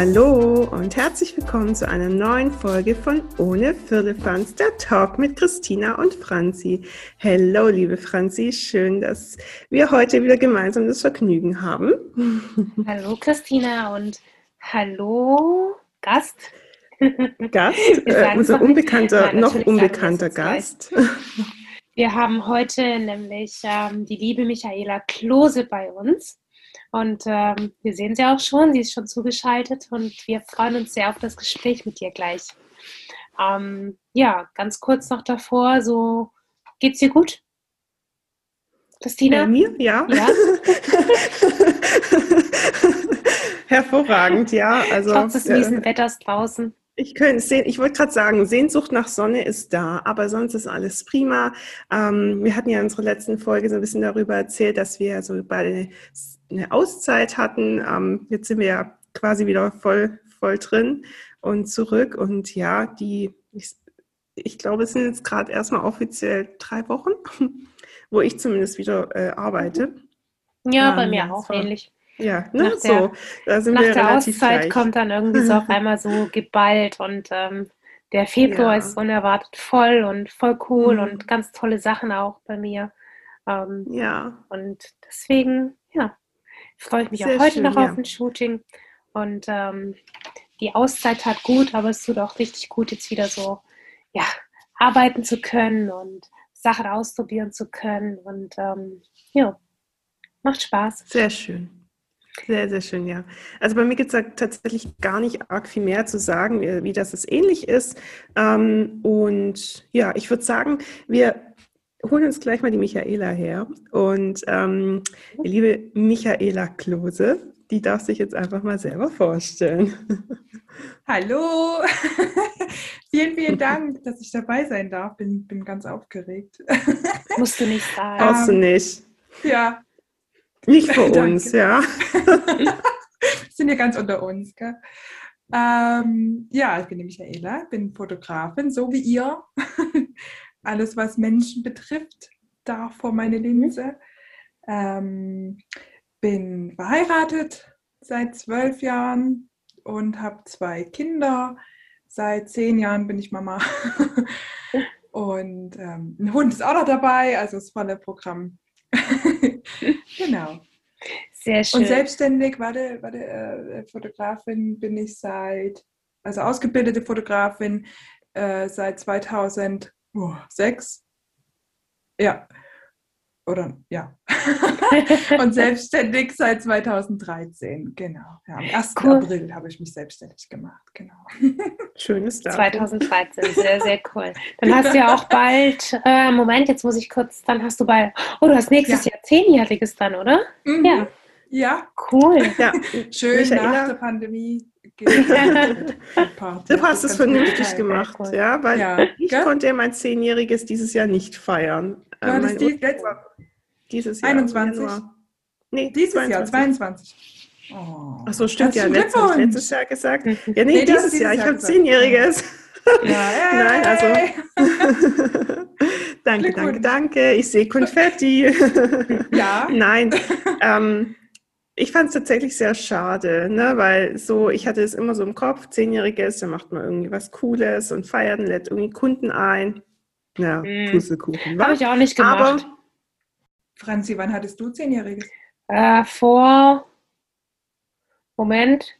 Hallo und herzlich willkommen zu einer neuen Folge von Ohne Firlefanz, der Talk mit Christina und Franzi. Hallo, liebe Franzi, schön, dass wir heute wieder gemeinsam das Vergnügen haben. Hallo, Christina und hallo, Gast. Gast, äh, unser unbekannter, noch unbekannter Gast. Wir haben heute nämlich ähm, die liebe Michaela Klose bei uns. Und ähm, wir sehen sie auch schon, sie ist schon zugeschaltet und wir freuen uns sehr auf das Gespräch mit dir gleich. Ähm, ja, ganz kurz noch davor, so geht's dir gut? Christina? Bei mir? Ja. ja. Hervorragend, ja. Also, Trotz des miesen äh, Wetters draußen. Ich könnte sehen, ich wollte gerade sagen, Sehnsucht nach Sonne ist da, aber sonst ist alles prima. Ähm, wir hatten ja in unserer letzten Folge so ein bisschen darüber erzählt, dass wir so bei eine Auszeit hatten. Ähm, jetzt sind wir ja quasi wieder voll, voll drin und zurück. Und ja, die, ich, ich glaube, es sind jetzt gerade erstmal offiziell drei Wochen, wo ich zumindest wieder äh, arbeite. Ja, ähm, bei mir auch ähnlich. Ja, ne, nach so. Der, da sind nach wir der Auszeit gleich. kommt dann irgendwie so auf einmal so geballt und ähm, der Februar ja. ist unerwartet voll und voll cool mhm. und ganz tolle Sachen auch bei mir. Ähm, ja. Und deswegen, ja, freue ich mich Sehr auch heute schön, noch ja. auf ein Shooting. Und ähm, die Auszeit tat gut, aber es tut auch richtig gut, jetzt wieder so, ja, arbeiten zu können und Sachen ausprobieren zu können. Und ähm, ja, macht Spaß. Sehr schön. Sehr, sehr schön, ja. Also bei mir gibt es tatsächlich gar nicht arg viel mehr zu sagen, wie, wie das es ähnlich ist. Ähm, und ja, ich würde sagen, wir holen uns gleich mal die Michaela her. Und ähm, die liebe Michaela Klose, die darf sich jetzt einfach mal selber vorstellen. Hallo, vielen, vielen Dank, dass ich dabei sein darf. Bin, bin ganz aufgeregt. Musst du nicht sagen. Brauchst du nicht. Ja, nicht für uns, ja. Wir sind ja ganz unter uns, gell? Ähm, ja, ich bin die Michaela, bin Fotografin, so wie ihr. Alles, was Menschen betrifft, darf vor meine Linse. Ähm, bin verheiratet seit zwölf Jahren und habe zwei Kinder. Seit zehn Jahren bin ich Mama. und ähm, ein Hund ist auch noch dabei, also das volle Programm. genau. Sehr schön. Und selbstständig, warte, warte, äh, Fotografin bin ich seit, also ausgebildete Fotografin äh, seit 2006. Ja. Oder ja. und selbstständig seit 2013, genau. Ja, am 1. Cool. April habe ich mich selbstständig gemacht, genau. Schönes Datum. 2013, sehr, sehr cool. Dann hast du ja auch bald, äh, Moment, jetzt muss ich kurz, dann hast du bald, oh, du hast nächstes ja. Jahr zehnjähriges dann, oder? Mhm. Ja. Ja. Cool. Ja. Schön Michaela. nach der Pandemie. du hast es vernünftig gemacht, cool. ja, weil ja. ich Gell? konnte ja mein Zehnjähriges dieses Jahr nicht feiern. Du äh, die, dieses Jahr. 21? Nee, dieses 22. Jahr, 22. Oh. Ach so, stimmt ja. Letztes, letztes Jahr gesagt. Ja, nee, nee dieses, dieses, Jahr. Jahr ich habe Zehnjähriges. Ja, Nein, also. danke, danke, danke. Ich sehe Konfetti. ja. Nein. Ähm, ich fand es tatsächlich sehr schade, ne? weil so, ich hatte es immer so im Kopf, Zehnjähriges, da macht man irgendwie was Cooles und feiert und lädt irgendwie Kunden ein. Ja, mm. Pustekuchen. Habe ich auch nicht gemacht. Aber Franzi, wann hattest du Zehnjähriges? Äh, vor, Moment,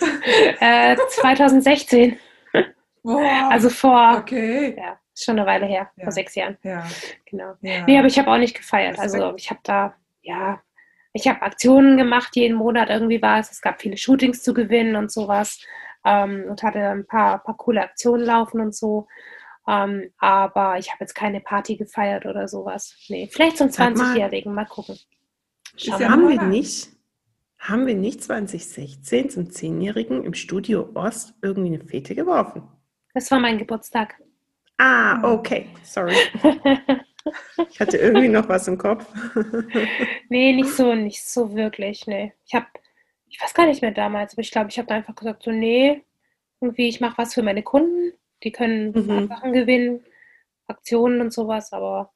äh, 2016. Oh, also vor, okay. ja, ist schon eine Weile her, ja. vor sechs Jahren. Ja. Genau. Ja. Nee, aber ich habe auch nicht gefeiert. Also ich habe da, ja, ich habe Aktionen gemacht, jeden Monat irgendwie war es. Es gab viele Shootings zu gewinnen und sowas. Ähm, und hatte ein paar, paar coole Aktionen laufen und so. Ähm, aber ich habe jetzt keine Party gefeiert oder sowas. Nee, vielleicht zum 20-Jährigen, mal. mal gucken. Ja haben wir nicht, haben wir nicht 2016 zum 10-Jährigen im Studio Ost irgendwie eine Fete geworfen? Das war mein Geburtstag. Ah, okay, sorry. ich hatte irgendwie noch was im Kopf. nee, nicht so, nicht so wirklich, nee. Ich habe, ich weiß gar nicht mehr damals, aber ich glaube, ich habe einfach gesagt, so, nee, irgendwie, ich mache was für meine Kunden die können mhm. Sachen gewinnen, Aktionen und sowas, aber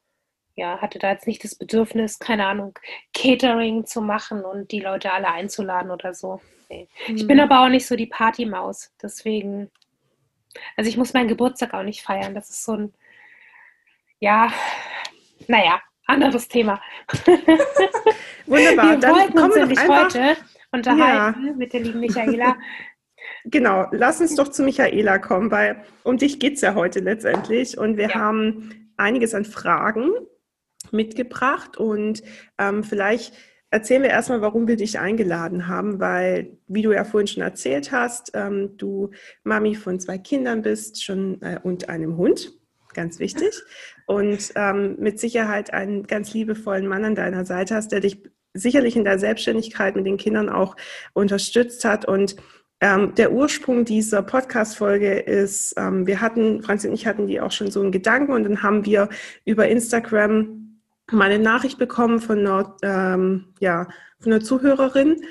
ja, hatte da jetzt nicht das Bedürfnis, keine Ahnung, Catering zu machen und die Leute alle einzuladen oder so. Nee. Mhm. Ich bin aber auch nicht so die Partymaus. Deswegen, also ich muss meinen Geburtstag auch nicht feiern. Das ist so ein, ja, naja, anderes Thema. Wunderbar. Wir Dann wollten uns nämlich heute unterhalten ja. mit der lieben Michaela. Genau, lass uns doch zu Michaela kommen, weil um dich geht es ja heute letztendlich. Und wir ja. haben einiges an Fragen mitgebracht. Und ähm, vielleicht erzählen wir erstmal, warum wir dich eingeladen haben, weil, wie du ja vorhin schon erzählt hast, ähm, du Mami von zwei Kindern bist schon äh, und einem Hund, ganz wichtig, und ähm, mit Sicherheit einen ganz liebevollen Mann an deiner Seite hast, der dich sicherlich in der Selbstständigkeit mit den Kindern auch unterstützt hat. Und ähm, der Ursprung dieser Podcast-Folge ist, ähm, wir hatten, Franz und ich hatten die auch schon so einen Gedanken und dann haben wir über Instagram mal eine Nachricht bekommen von einer, ähm, ja, von einer Zuhörerin,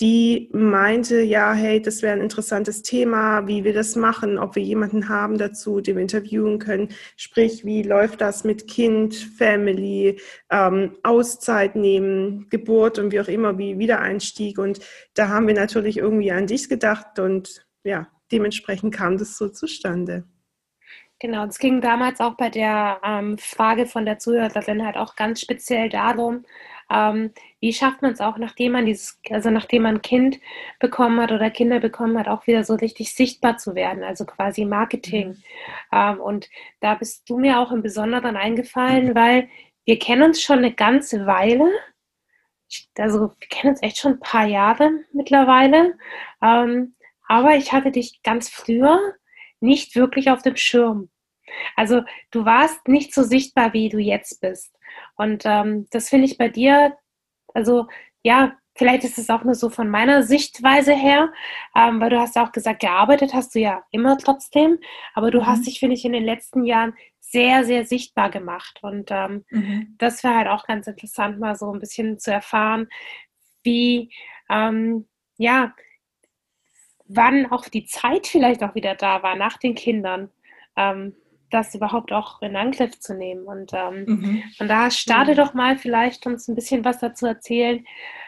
die meinte, ja, hey, das wäre ein interessantes Thema, wie wir das machen, ob wir jemanden haben dazu, den wir interviewen können. Sprich, wie läuft das mit Kind, Family, ähm, Auszeit nehmen, Geburt und wie auch immer, wie Wiedereinstieg. Und da haben wir natürlich irgendwie an dich gedacht und ja, dementsprechend kam das so zustande. Genau, es ging damals auch bei der ähm, Frage von der Zuhörerin halt auch ganz speziell darum, ähm, wie schafft man es auch, nachdem man dieses, also nachdem man ein Kind bekommen hat oder Kinder bekommen hat, auch wieder so richtig sichtbar zu werden, also quasi Marketing. Mhm. Ähm, und da bist du mir auch im Besonderen eingefallen, weil wir kennen uns schon eine ganze Weile. Also wir kennen uns echt schon ein paar Jahre mittlerweile. Ähm, aber ich hatte dich ganz früher nicht wirklich auf dem Schirm. Also du warst nicht so sichtbar, wie du jetzt bist. Und ähm, das finde ich bei dir, also ja, vielleicht ist es auch nur so von meiner Sichtweise her, ähm, weil du hast ja auch gesagt, gearbeitet hast du ja immer trotzdem, aber du mhm. hast dich, finde ich, in den letzten Jahren sehr, sehr sichtbar gemacht. Und ähm, mhm. das wäre halt auch ganz interessant, mal so ein bisschen zu erfahren, wie, ähm, ja, wann auch die Zeit vielleicht auch wieder da war nach den Kindern. Ähm, das überhaupt auch in Angriff zu nehmen. Und, ähm, mhm. und da starte mhm. doch mal vielleicht uns ein bisschen was dazu erzählen.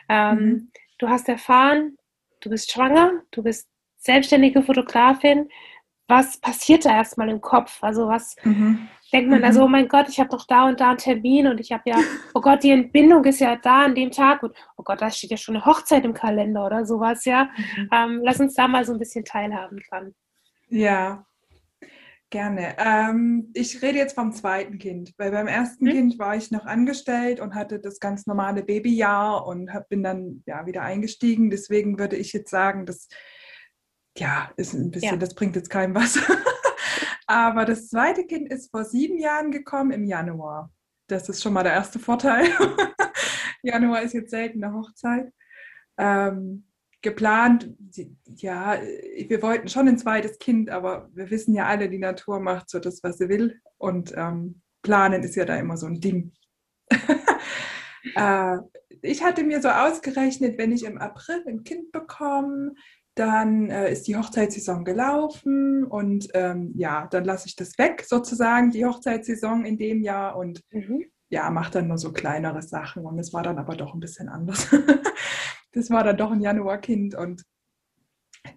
Ähm, mhm. Du hast erfahren, du bist schwanger, du bist selbstständige Fotografin. Was passiert da erstmal im Kopf? Also was mhm. denkt man da so, mhm. oh mein Gott, ich habe doch da und da einen Termin und ich habe ja, oh Gott, die Entbindung ist ja da an dem Tag und oh Gott, da steht ja schon eine Hochzeit im Kalender oder sowas, ja. Mhm. Ähm, lass uns da mal so ein bisschen teilhaben dran. Ja, Gerne. Ähm, ich rede jetzt vom zweiten Kind, weil beim ersten hm? Kind war ich noch angestellt und hatte das ganz normale Babyjahr und hab, bin dann ja wieder eingestiegen. Deswegen würde ich jetzt sagen, das ja ist ein bisschen, ja. das bringt jetzt keinem was. Aber das zweite Kind ist vor sieben Jahren gekommen im Januar. Das ist schon mal der erste Vorteil. Januar ist jetzt selten eine Hochzeit. Ähm, geplant, ja, wir wollten schon ein zweites Kind, aber wir wissen ja alle, die Natur macht so das, was sie will. Und ähm, planen ist ja da immer so ein Ding. äh, ich hatte mir so ausgerechnet, wenn ich im April ein Kind bekomme, dann äh, ist die Hochzeitssaison gelaufen und ähm, ja, dann lasse ich das weg, sozusagen, die Hochzeitssaison in dem Jahr und mhm. ja, mache dann nur so kleinere Sachen und es war dann aber doch ein bisschen anders. das war dann doch ein Januarkind und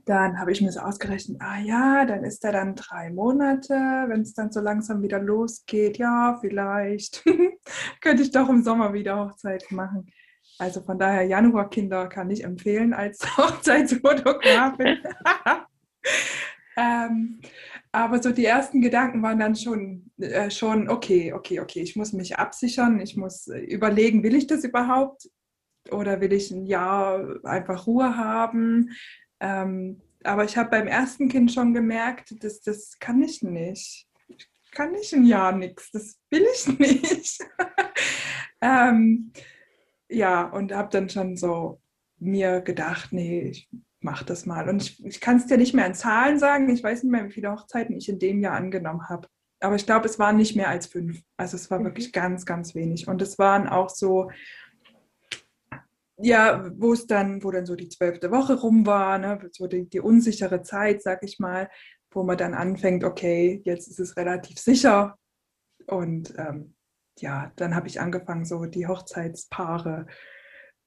dann habe ich mir so ausgerechnet, ah ja, dann ist er dann drei Monate, wenn es dann so langsam wieder losgeht, ja, vielleicht könnte ich doch im Sommer wieder Hochzeit machen. Also von daher, Januarkinder kann ich empfehlen als Hochzeitsfotografin. ähm, aber so die ersten Gedanken waren dann schon, äh, schon, okay, okay, okay, ich muss mich absichern, ich muss äh, überlegen, will ich das überhaupt? Oder will ich ein Jahr einfach Ruhe haben? Ähm, aber ich habe beim ersten Kind schon gemerkt, dass das kann ich nicht. Ich kann nicht ein Jahr nichts, das will ich nicht. ähm, ja, und habe dann schon so mir gedacht, nee, ich mache das mal. Und ich, ich kann es dir nicht mehr in Zahlen sagen. Ich weiß nicht mehr, wie viele Hochzeiten ich in dem Jahr angenommen habe. Aber ich glaube, es waren nicht mehr als fünf. Also es war mhm. wirklich ganz, ganz wenig. Und es waren auch so ja, wo es dann, wo dann so die zwölfte Woche rum war, ne, so die, die unsichere Zeit, sag ich mal, wo man dann anfängt, okay, jetzt ist es relativ sicher. Und ähm, ja, dann habe ich angefangen, so die Hochzeitspaare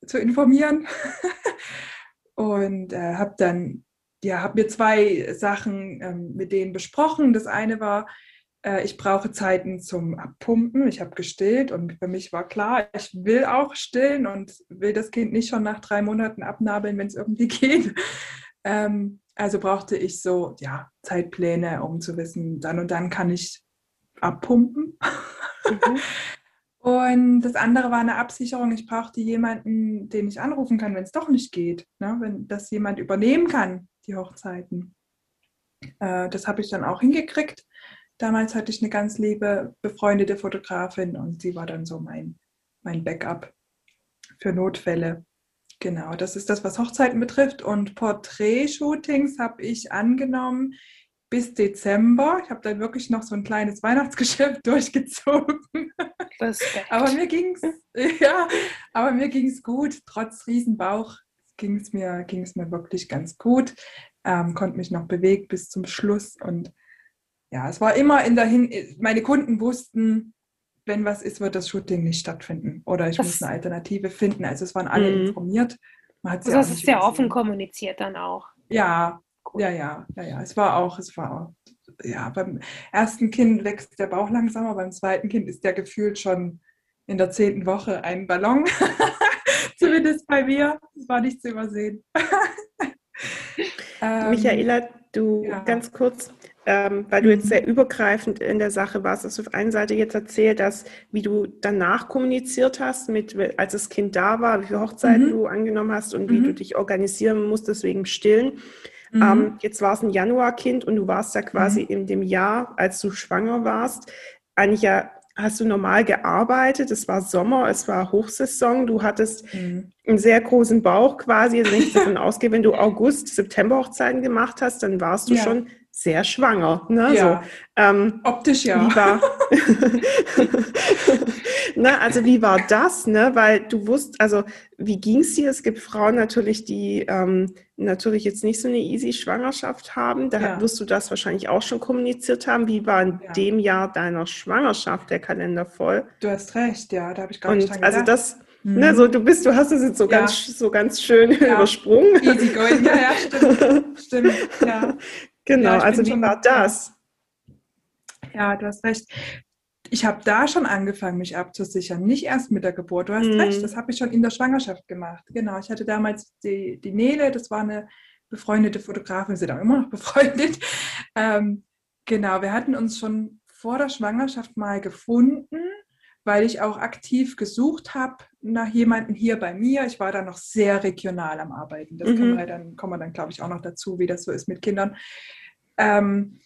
zu informieren. und äh, habe dann, ja, habe mir zwei Sachen ähm, mit denen besprochen. Das eine war, ich brauche Zeiten zum Abpumpen. Ich habe gestillt und für mich war klar, ich will auch stillen und will das Kind nicht schon nach drei Monaten abnabeln, wenn es irgendwie geht. Ähm, also brauchte ich so ja, Zeitpläne, um zu wissen, dann und dann kann ich abpumpen. Mhm. und das andere war eine Absicherung. Ich brauchte jemanden, den ich anrufen kann, wenn es doch nicht geht. Ne? Wenn das jemand übernehmen kann, die Hochzeiten. Äh, das habe ich dann auch hingekriegt. Damals hatte ich eine ganz liebe, befreundete Fotografin und sie war dann so mein, mein Backup für Notfälle. Genau, das ist das, was Hochzeiten betrifft. Und Porträtshootings habe ich angenommen bis Dezember. Ich habe dann wirklich noch so ein kleines Weihnachtsgeschäft durchgezogen. Aber mir ging es ja, aber mir ging es gut, trotz Riesenbauch ging es mir, ging es mir wirklich ganz gut. Ähm, konnte mich noch bewegt bis zum Schluss und ja, es war immer in der Hin meine Kunden wussten, wenn was ist, wird das Shooting nicht stattfinden oder ich das muss eine Alternative finden. Also es waren alle mhm. informiert. Man hat also das ist sehr offen kommuniziert dann auch. Ja, cool. ja, ja, ja, ja. Es war auch, es war auch, ja, beim ersten Kind wächst der Bauch langsamer, beim zweiten Kind ist der gefühlt schon in der zehnten Woche ein Ballon. Zumindest bei mir. Das war nicht zu übersehen. Michaela, du ja. ganz kurz, ähm, weil du jetzt mhm. sehr übergreifend in der Sache warst, hast du auf einer Seite jetzt erzählt, dass wie du danach kommuniziert hast, mit, als das Kind da war, wie viele Hochzeiten mhm. du angenommen hast und wie du mhm. dich organisieren musstest wegen Stillen. Mhm. Ähm, jetzt war es ein Januarkind und du warst ja quasi mhm. in dem Jahr, als du schwanger warst, eigentlich ja hast du normal gearbeitet, es war Sommer, es war Hochsaison, du hattest mhm. einen sehr großen Bauch quasi, also wenn ich davon ausgehe, wenn du August, September Hochzeiten gemacht hast, dann warst du ja. schon sehr schwanger. Ne? Ja. So, ähm, Optisch ja. Wie war, ne, also wie war das? Ne? Weil du wusst, also wie ging es dir? Es gibt Frauen natürlich, die ähm, natürlich jetzt nicht so eine easy Schwangerschaft haben. Da ja. wirst du das wahrscheinlich auch schon kommuniziert haben. Wie war in ja. dem Jahr deiner Schwangerschaft der Kalender voll? Du hast recht, ja, da habe ich gar nicht dran Also das Mhm. Ne, so, du bist, du hast es jetzt so ja. ganz, so ganz schön ja. übersprungen. Easy going, ja, ja, stimmt. stimmt, ja. Genau, ja, also wie war das? Ja, du hast recht. Ich habe da schon angefangen, mich abzusichern, nicht erst mit der Geburt. Du hast mhm. recht, das habe ich schon in der Schwangerschaft gemacht. Genau, ich hatte damals die, die Nele, das war eine befreundete Fotografin, wir sind auch immer noch befreundet. Ähm, genau, wir hatten uns schon vor der Schwangerschaft mal gefunden, weil ich auch aktiv gesucht habe nach jemandem hier bei mir. Ich war da noch sehr regional am Arbeiten. Das mhm. kann man dann, kommen wir dann, glaube ich, auch noch dazu, wie das so ist mit Kindern. Ähm,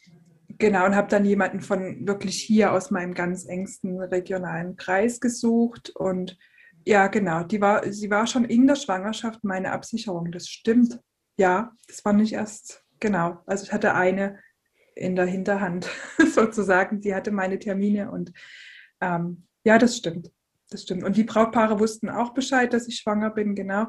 genau, und habe dann jemanden von wirklich hier aus meinem ganz engsten regionalen Kreis gesucht. Und ja, genau, die war, sie war schon in der Schwangerschaft meine Absicherung. Das stimmt. Ja, das war nicht erst, genau. Also ich hatte eine in der Hinterhand sozusagen. Sie hatte meine Termine und ähm, ja, das stimmt. Das stimmt. Und die Brautpaare wussten auch Bescheid, dass ich schwanger bin, genau.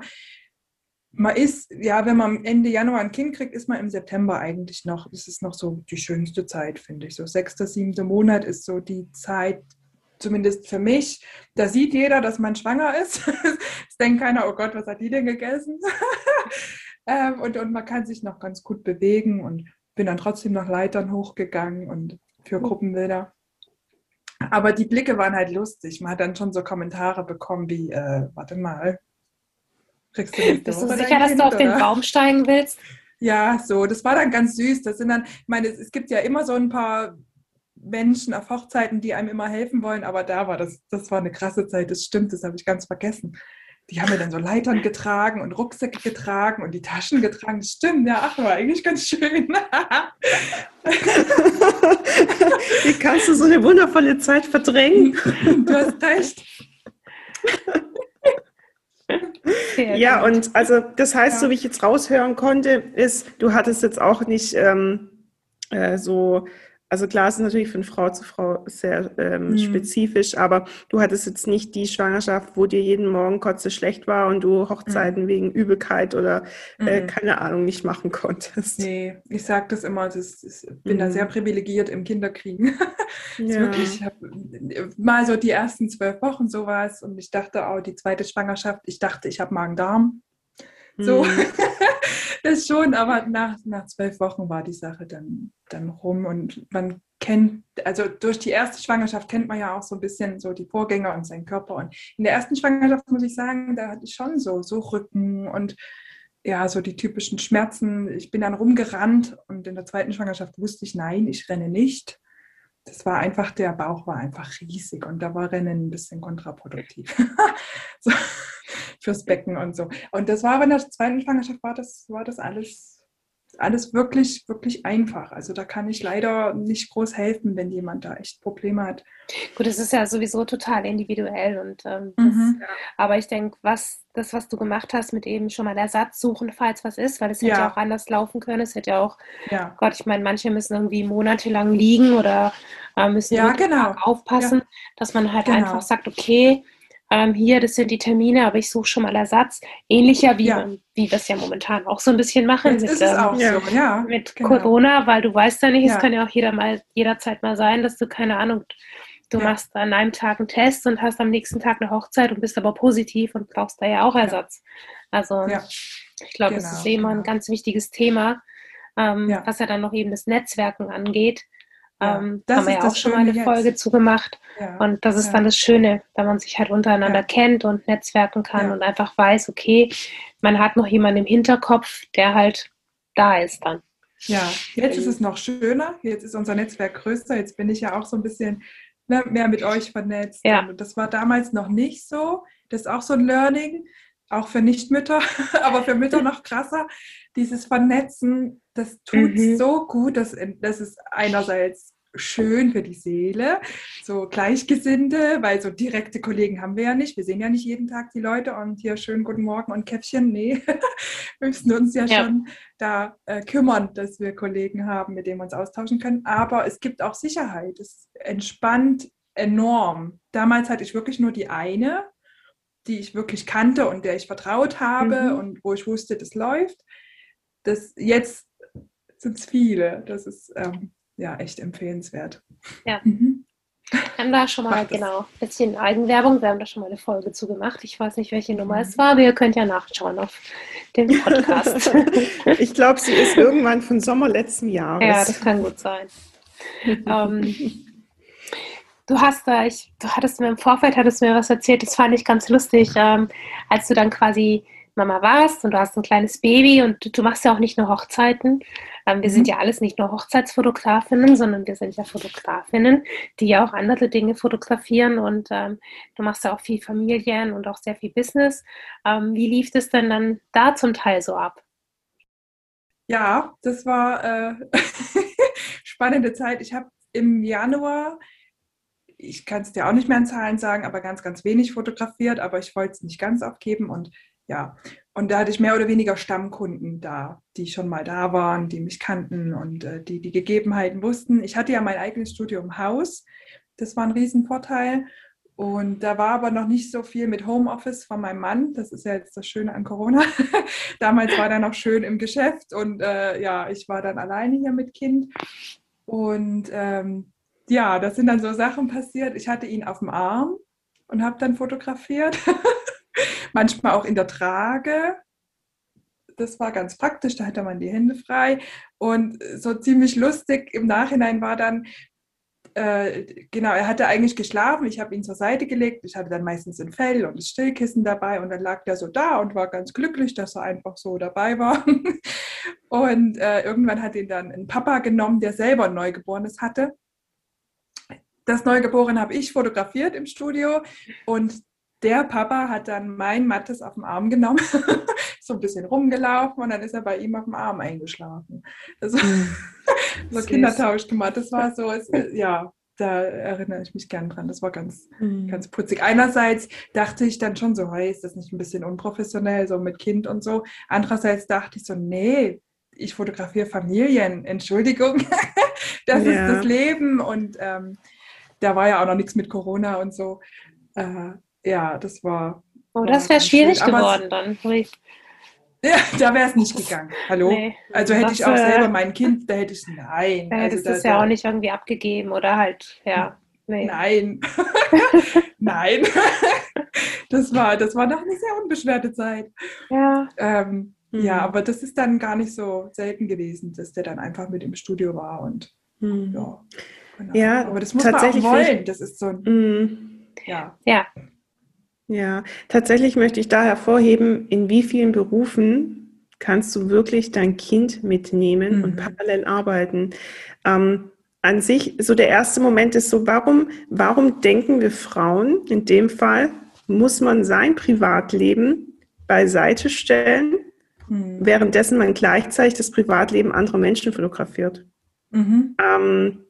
Man ist, ja, wenn man Ende Januar ein Kind kriegt, ist man im September eigentlich noch, das ist noch so die schönste Zeit, finde ich. So sechster, siebter Monat ist so die Zeit, zumindest für mich. Da sieht jeder, dass man schwanger ist. es denkt keiner, oh Gott, was hat die denn gegessen? ähm, und, und man kann sich noch ganz gut bewegen und bin dann trotzdem noch Leitern hochgegangen und für Gruppenbilder. Aber die Blicke waren halt lustig. Man hat dann schon so Kommentare bekommen wie, äh, warte mal, kriegst du Bist du sicher, dass du auf oder? den Baum steigen willst? Ja, so, das war dann ganz süß. Das sind dann, ich meine, es, es gibt ja immer so ein paar Menschen auf Hochzeiten, die einem immer helfen wollen, aber da war das, das war eine krasse Zeit, das stimmt, das habe ich ganz vergessen. Die haben mir dann so Leitern getragen und Rucksäcke getragen und die Taschen getragen. Das stimmt, ja, ach, war eigentlich ganz schön. Wie kannst du so eine wundervolle Zeit verdrängen? Du hast recht. ja, und also das heißt, ja. so wie ich jetzt raushören konnte, ist, du hattest jetzt auch nicht ähm, äh, so also klar, es ist natürlich von Frau zu Frau sehr ähm, mhm. spezifisch, aber du hattest jetzt nicht die Schwangerschaft, wo dir jeden Morgen kotze schlecht war und du Hochzeiten mhm. wegen Übelkeit oder äh, mhm. keine Ahnung nicht machen konntest. Nee, ich sage das immer, ich bin da sehr mhm. privilegiert im Kinderkriegen. ja. wirklich, ich habe mal so die ersten zwölf Wochen sowas und ich dachte auch, die zweite Schwangerschaft, ich dachte, ich habe Magen-Darm So, mhm. das schon, aber nach, nach zwölf Wochen war die Sache dann, dann rum und man kennt, also durch die erste Schwangerschaft kennt man ja auch so ein bisschen so die Vorgänger und seinen Körper. Und in der ersten Schwangerschaft muss ich sagen, da hatte ich schon so, so Rücken und ja, so die typischen Schmerzen. Ich bin dann rumgerannt und in der zweiten Schwangerschaft wusste ich, nein, ich renne nicht. Das war einfach, der Bauch war einfach riesig und da war Rennen ein bisschen kontraproduktiv. so, fürs Becken und so. Und das war aber in der zweiten Schwangerschaft war das, war das alles alles wirklich, wirklich einfach. Also da kann ich leider nicht groß helfen, wenn jemand da echt Probleme hat. Gut, es ist ja sowieso total individuell und ähm, mhm. das, aber ich denke, was das, was du gemacht hast, mit eben schon mal Ersatz suchen, falls was ist, weil es hätte ja. ja auch anders laufen können. Es hätte ja auch, ja. Gott, ich meine, manche müssen irgendwie monatelang liegen oder äh, müssen ja, genau. aufpassen, dass man halt genau. einfach sagt, okay, ähm, hier, das sind die Termine, aber ich suche schon mal Ersatz. Ähnlicher wie, ja. wie wir es ja momentan auch so ein bisschen machen mit, ist es ähm, auch so, ja, mit genau. Corona, weil du weißt ja nicht, ja. es kann ja auch jeder mal, jederzeit mal sein, dass du, keine Ahnung, du ja. machst an einem Tag einen Test und hast am nächsten Tag eine Hochzeit und bist aber positiv und brauchst da ja auch Ersatz. Also ich glaube, genau, das ist immer genau. ein ganz wichtiges Thema, ähm, was ja dann noch eben das Netzwerken angeht. Ja, ähm, haben wir ja auch schon mal eine Folge jetzt. zugemacht. Ja, und das ist ja. dann das Schöne, wenn man sich halt untereinander kennt und netzwerken kann und einfach weiß, okay, man hat noch jemanden im Hinterkopf, der halt da ist dann. Ja, jetzt ist es noch schöner. Jetzt ist unser Netzwerk größer. Jetzt bin ich ja auch so ein bisschen ne, mehr mit euch vernetzt. Ja. Und das war damals noch nicht so. Das ist auch so ein Learning, auch für Nichtmütter, aber für Mütter noch krasser. Dieses Vernetzen, das tut mhm. so gut. Das, das ist einerseits schön für die Seele, so Gleichgesinnte, weil so direkte Kollegen haben wir ja nicht. Wir sehen ja nicht jeden Tag die Leute und hier schön guten Morgen und Käffchen. Nee, wir müssen uns ja, ja. schon da äh, kümmern, dass wir Kollegen haben, mit denen wir uns austauschen können. Aber es gibt auch Sicherheit. Es entspannt enorm. Damals hatte ich wirklich nur die eine, die ich wirklich kannte und der ich vertraut habe mhm. und wo ich wusste, das läuft. Das jetzt sind es viele. Das ist ähm, ja echt empfehlenswert. Ja. Mhm. Wir haben da schon mal, genau, ein bisschen Eigenwerbung. Wir haben da schon mal eine Folge zu gemacht. Ich weiß nicht, welche Nummer es war, aber ihr könnt ja nachschauen auf dem Podcast. ich glaube, sie ist irgendwann von Sommer letzten Jahres. Ja, das kann gut sein. ähm, du hast da, ich, du hattest mir im Vorfeld hattest mir was erzählt, das fand ich ganz lustig, ähm, als du dann quasi Mama warst und du hast ein kleines Baby und du machst ja auch nicht nur Hochzeiten. Ähm, wir mhm. sind ja alles nicht nur Hochzeitsfotografinnen, sondern wir sind ja Fotografinnen, die ja auch andere Dinge fotografieren und ähm, du machst ja auch viel Familien und auch sehr viel Business. Ähm, wie lief es denn dann da zum Teil so ab? Ja, das war äh, spannende Zeit. Ich habe im Januar ich kann es dir auch nicht mehr in Zahlen sagen, aber ganz, ganz wenig fotografiert, aber ich wollte es nicht ganz aufgeben und ja, und da hatte ich mehr oder weniger Stammkunden da, die schon mal da waren, die mich kannten und äh, die die Gegebenheiten wussten. Ich hatte ja mein eigenes Studio im Haus, das war ein Riesenvorteil. Und da war aber noch nicht so viel mit Homeoffice von meinem Mann. Das ist ja jetzt das Schöne an Corona. Damals war er noch schön im Geschäft und äh, ja, ich war dann alleine hier mit Kind. Und ähm, ja, das sind dann so Sachen passiert. Ich hatte ihn auf dem Arm und habe dann fotografiert. manchmal auch in der Trage. Das war ganz praktisch, da hatte man die Hände frei. Und so ziemlich lustig im Nachhinein war dann, äh, genau, er hatte eigentlich geschlafen, ich habe ihn zur Seite gelegt, ich hatte dann meistens ein Fell und das Stillkissen dabei und dann lag der so da und war ganz glücklich, dass er einfach so dabei war. und äh, irgendwann hat ihn dann ein Papa genommen, der selber ein Neugeborenes hatte das Neugeborene habe ich fotografiert im Studio und der Papa hat dann mein Mattes auf dem Arm genommen, so ein bisschen rumgelaufen und dann ist er bei ihm auf dem Arm eingeschlafen. Also, mhm. so Kindertausch gemacht. Das war so, es, ja, da erinnere ich mich gern dran. Das war ganz, mhm. ganz putzig. Einerseits dachte ich dann schon so, hey, ist das nicht ein bisschen unprofessionell, so mit Kind und so. Andererseits dachte ich so, nee, ich fotografiere Familien, Entschuldigung, das ja. ist das Leben. Und ähm, da war ja auch noch nichts mit Corona und so. Äh, ja, das war. Oh, das wäre schwierig schön. geworden dann. Ja, da wäre es nicht gegangen. Hallo? Nee, also hätte ich auch selber mein Kind, da hätte ich nein. Da hättest also, du es ja auch nicht irgendwie abgegeben oder halt, ja. Nee. Nein. nein. das war, das war noch eine sehr unbeschwerte Zeit. Ja. Ähm, mhm. Ja, aber das ist dann gar nicht so selten gewesen, dass der dann einfach mit im Studio war und mhm. ja. Genau. Ja, aber das muss man auch wollen. Das ist so ein, mhm. ja. Ja. Ja, tatsächlich möchte ich da hervorheben, in wie vielen Berufen kannst du wirklich dein Kind mitnehmen mhm. und parallel arbeiten. Ähm, an sich, so der erste Moment ist so, warum, warum denken wir Frauen, in dem Fall, muss man sein Privatleben beiseite stellen, mhm. währenddessen man gleichzeitig das Privatleben anderer Menschen fotografiert? Mhm. Ähm,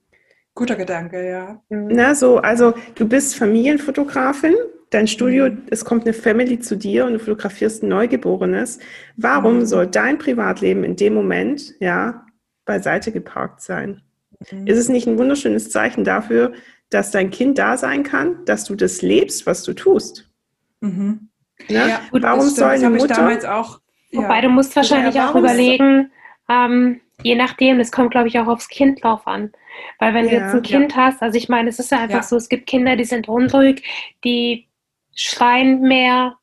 Guter Gedanke, ja. Na, so, also du bist Familienfotografin, dein Studio, mhm. es kommt eine Family zu dir und du fotografierst ein Neugeborenes. Warum mhm. soll dein Privatleben in dem Moment, ja, beiseite geparkt sein? Mhm. Ist es nicht ein wunderschönes Zeichen dafür, dass dein Kind da sein kann, dass du das lebst, was du tust? Mhm. Ja? ja gut, warum soll eine Mutter... Auch, ja. Wobei du musst wahrscheinlich ja, auch überlegen, ähm, je nachdem, das kommt, glaube ich, auch aufs Kind drauf an. Weil wenn ja, du jetzt ein Kind ja. hast, also ich meine, es ist ja einfach ja. so, es gibt Kinder, die sind unruhig, die schreien mehr,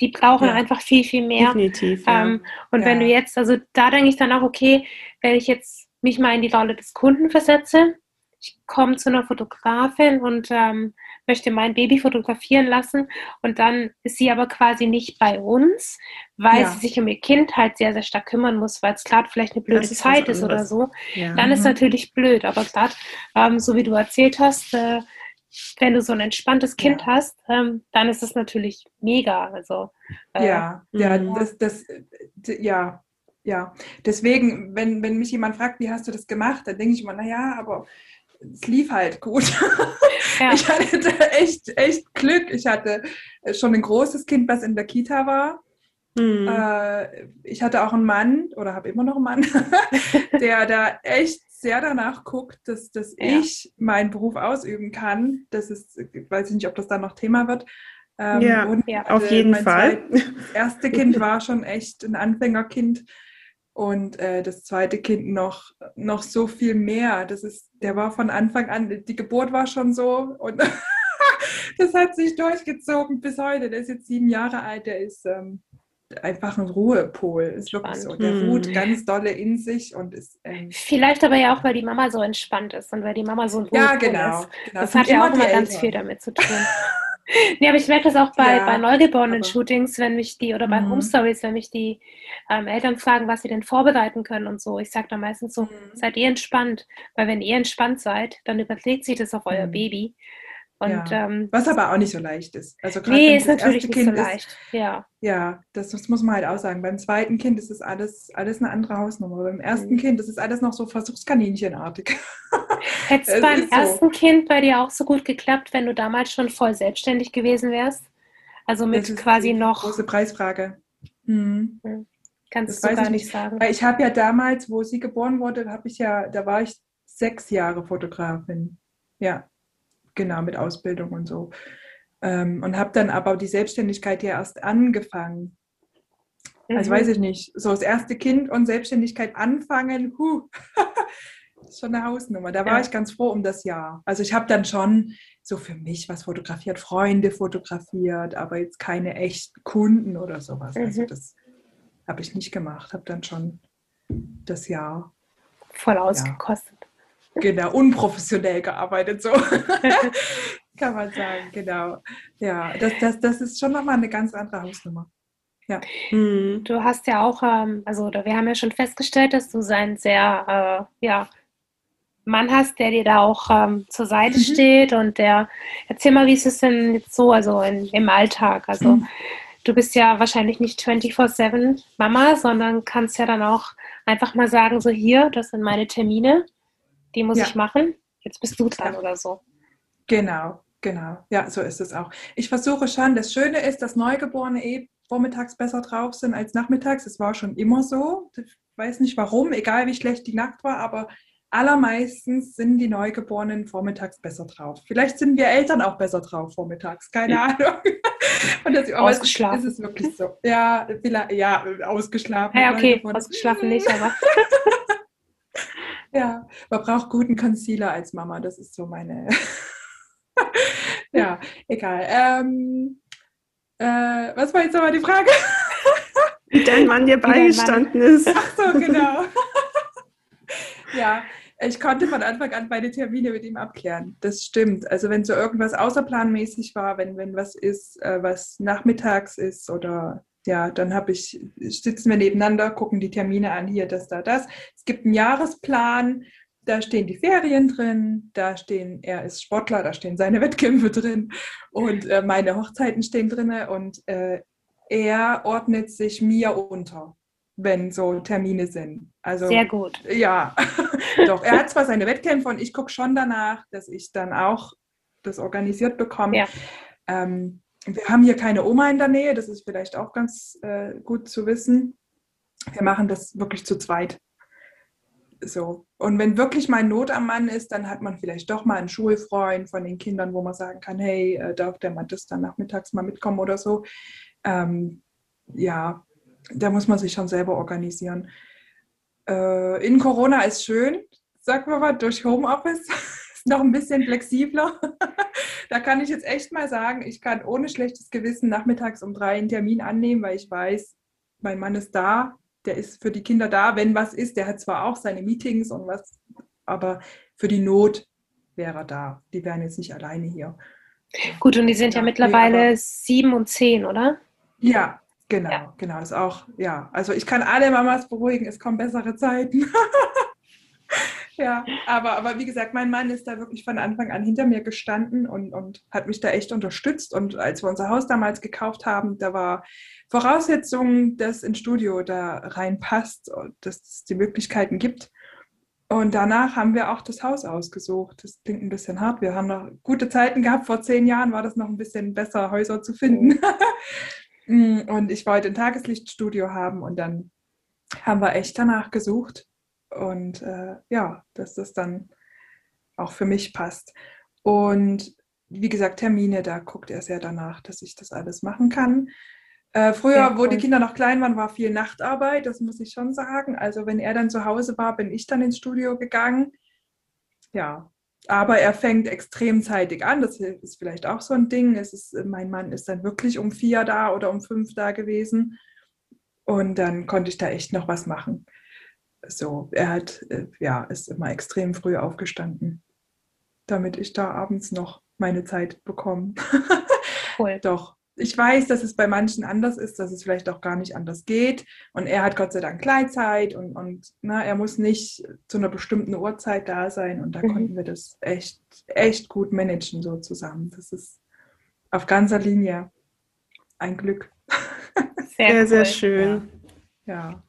die brauchen einfach viel, viel mehr. Definitiv. Ähm, und wenn du jetzt, also da denke ich dann auch, okay, wenn ich jetzt mich mal in die Rolle des Kunden versetze, ich komme zu einer Fotografin und ähm, möchte mein Baby fotografieren lassen und dann ist sie aber quasi nicht bei uns, weil ja. sie sich um ihr Kind halt sehr, sehr stark kümmern muss, weil es gerade vielleicht eine blöde ist Zeit ist oder so. Ja. Dann mhm. ist natürlich blöd, aber gerade, ähm, so wie du erzählt hast, äh, wenn du so ein entspanntes Kind ja. hast, ähm, dann ist es natürlich mega. Also, äh, ja, ja, mhm. das, das, ja, ja. Deswegen, wenn, wenn mich jemand fragt, wie hast du das gemacht, dann denke ich immer, naja, aber es lief halt gut. Ja. Ich hatte echt, echt Glück. Ich hatte schon ein großes Kind, was in der Kita war. Mhm. Äh, ich hatte auch einen Mann oder habe immer noch einen Mann, der da echt sehr danach guckt, dass, dass ja. ich meinen Beruf ausüben kann. Das ist, ich weiß nicht, ob das dann noch Thema wird. Ähm, ja, ja, auf jeden Fall. das erste Kind war schon echt ein Anfängerkind und äh, das zweite Kind noch, noch so viel mehr. Das ist, der war von Anfang an, die Geburt war schon so und das hat sich durchgezogen bis heute. Der ist jetzt sieben Jahre alt, der ist ähm, einfach ein Ruhepol. Ist wirklich so. Der hm. ruht ganz dolle in sich und ist. Ähm, Vielleicht aber ja auch, weil die Mama so entspannt ist und weil die Mama so ein Ruhepol ja, genau, ist. Genau. Das hat ja auch immer ganz viel damit zu tun. nee, aber ich merke das auch bei, ja, bei neugeborenen Shootings, wenn mich die, oder bei mhm. Home Stories, wenn mich die ähm, Eltern fragen, was sie denn vorbereiten können und so. Ich sage da meistens so, mhm. seid ihr entspannt, weil wenn ihr entspannt seid, dann überträgt sich das auf euer mhm. Baby. Und, ja. ähm, Was aber auch nicht so leicht ist. Also nee, ist natürlich nicht kind so leicht. Ist, ja, ja das, das, muss man halt auch sagen. Beim zweiten Kind ist es alles, alles eine andere Hausnummer. Beim ersten mhm. Kind ist es alles noch so Versuchskaninchenartig. Hätte es beim ersten so. Kind bei dir auch so gut geklappt, wenn du damals schon voll selbstständig gewesen wärst? Also mit quasi noch. Große Preisfrage. Mhm. Kannst das du gar nicht sagen. Weil ich habe ja damals, wo sie geboren wurde, habe ich ja, da war ich sechs Jahre Fotografin. Ja, genau, mit Ausbildung und so. Ähm, und habe dann aber die Selbstständigkeit ja erst angefangen. Also mhm. Also weiß ich nicht, so das erste Kind und Selbstständigkeit anfangen, huh, ist schon eine Hausnummer. Da war ja. ich ganz froh um das Jahr. Also ich habe dann schon so für mich was fotografiert, Freunde fotografiert, aber jetzt keine echten Kunden oder sowas. Also mhm. Also das habe ich nicht gemacht, habe dann schon das Jahr voll ausgekostet. Genau, unprofessionell gearbeitet, so kann man sagen, genau. Ja, das, das, das ist schon nochmal eine ganz andere Hausnummer. Ja. Hm. Du hast ja auch, ähm, also wir haben ja schon festgestellt, dass du sein sehr, äh, ja, Mann hast, der dir da auch ähm, zur Seite mhm. steht und der, erzähl mal, wie ist es denn jetzt so, also in, im Alltag? Also mhm. du bist ja wahrscheinlich nicht 24-7 Mama, sondern kannst ja dann auch einfach mal sagen, so hier, das sind meine Termine die muss ja. ich machen, jetzt bist du dran oder so. Genau, genau. Ja, so ist es auch. Ich versuche schon, das Schöne ist, dass Neugeborene eh vormittags besser drauf sind als nachmittags. Es war schon immer so. Ich weiß nicht warum, egal wie schlecht die Nacht war, aber allermeistens sind die Neugeborenen vormittags besser drauf. Vielleicht sind wir Eltern auch besser drauf vormittags, keine ja. Ahnung. Und das, ausgeschlafen. Ist, ist es wirklich so. Ja, ja ausgeschlafen. Ja, okay, ausgeschlafen nicht, aber. Ja, man braucht guten Concealer als Mama. Das ist so meine. ja, egal. Ähm, äh, was war jetzt nochmal die Frage? Wie dein Mann dir beigestanden ist. Ach so, genau. ja, ich konnte von Anfang an meine Termine mit ihm abklären. Das stimmt. Also wenn so irgendwas außerplanmäßig war, wenn, wenn was ist, äh, was nachmittags ist oder ja, dann habe ich, sitzen wir nebeneinander, gucken die Termine an, hier, das, da, das. Es gibt einen Jahresplan, da stehen die Ferien drin, da stehen, er ist Sportler, da stehen seine Wettkämpfe drin und äh, meine Hochzeiten stehen drin und äh, er ordnet sich mir unter wenn so Termine sind. Also, Sehr gut. Ja, doch. Er hat zwar seine Wettkämpfe und ich gucke schon danach, dass ich dann auch das organisiert bekomme. Ja. Ähm, wir haben hier keine Oma in der Nähe, das ist vielleicht auch ganz äh, gut zu wissen. Wir machen das wirklich zu zweit. So. Und wenn wirklich mal Not am Mann ist, dann hat man vielleicht doch mal einen Schulfreund von den Kindern, wo man sagen kann, hey, äh, darf der Mann das dann nachmittags mal mitkommen oder so. Ähm, ja, da muss man sich schon selber organisieren. Äh, in Corona ist schön, sagen wir mal, durch Homeoffice ist noch ein bisschen flexibler. Da kann ich jetzt echt mal sagen, ich kann ohne schlechtes Gewissen nachmittags um drei einen Termin annehmen, weil ich weiß, mein Mann ist da, der ist für die Kinder da, wenn was ist. Der hat zwar auch seine Meetings und was, aber für die Not wäre er da. Die wären jetzt nicht alleine hier. Gut, und die sind ja, ja mittlerweile nee, sieben und zehn, oder? Ja, Genau, ja. genau. Ist auch, ja. Also ich kann alle Mamas beruhigen, es kommen bessere Zeiten. ja, aber, aber wie gesagt, mein Mann ist da wirklich von Anfang an hinter mir gestanden und, und hat mich da echt unterstützt. Und als wir unser Haus damals gekauft haben, da war Voraussetzung, dass ein Studio da reinpasst und dass es die Möglichkeiten gibt. Und danach haben wir auch das Haus ausgesucht. Das klingt ein bisschen hart. Wir haben noch gute Zeiten gehabt. Vor zehn Jahren war das noch ein bisschen besser, Häuser zu finden. Mm, und ich wollte ein Tageslichtstudio haben und dann haben wir echt danach gesucht. Und äh, ja, dass das dann auch für mich passt. Und wie gesagt, Termine, da guckt er sehr danach, dass ich das alles machen kann. Äh, früher, ja, wo die Kinder noch klein waren, war viel Nachtarbeit, das muss ich schon sagen. Also wenn er dann zu Hause war, bin ich dann ins Studio gegangen. Ja, aber er fängt extrem zeitig an. Das ist vielleicht auch so ein Ding. Es ist, mein Mann ist dann wirklich um vier da oder um fünf da gewesen. Und dann konnte ich da echt noch was machen. So, er hat, äh, ja, ist immer extrem früh aufgestanden, damit ich da abends noch meine Zeit bekomme. Cool. Doch, ich weiß, dass es bei manchen anders ist, dass es vielleicht auch gar nicht anders geht. Und er hat Gott sei Dank Gleitzeit und, und na, ne, er muss nicht zu einer bestimmten Uhrzeit da sein. Und da mhm. konnten wir das echt, echt gut managen so zusammen. Das ist auf ganzer Linie ein Glück. Sehr, sehr, sehr schön. ja. ja.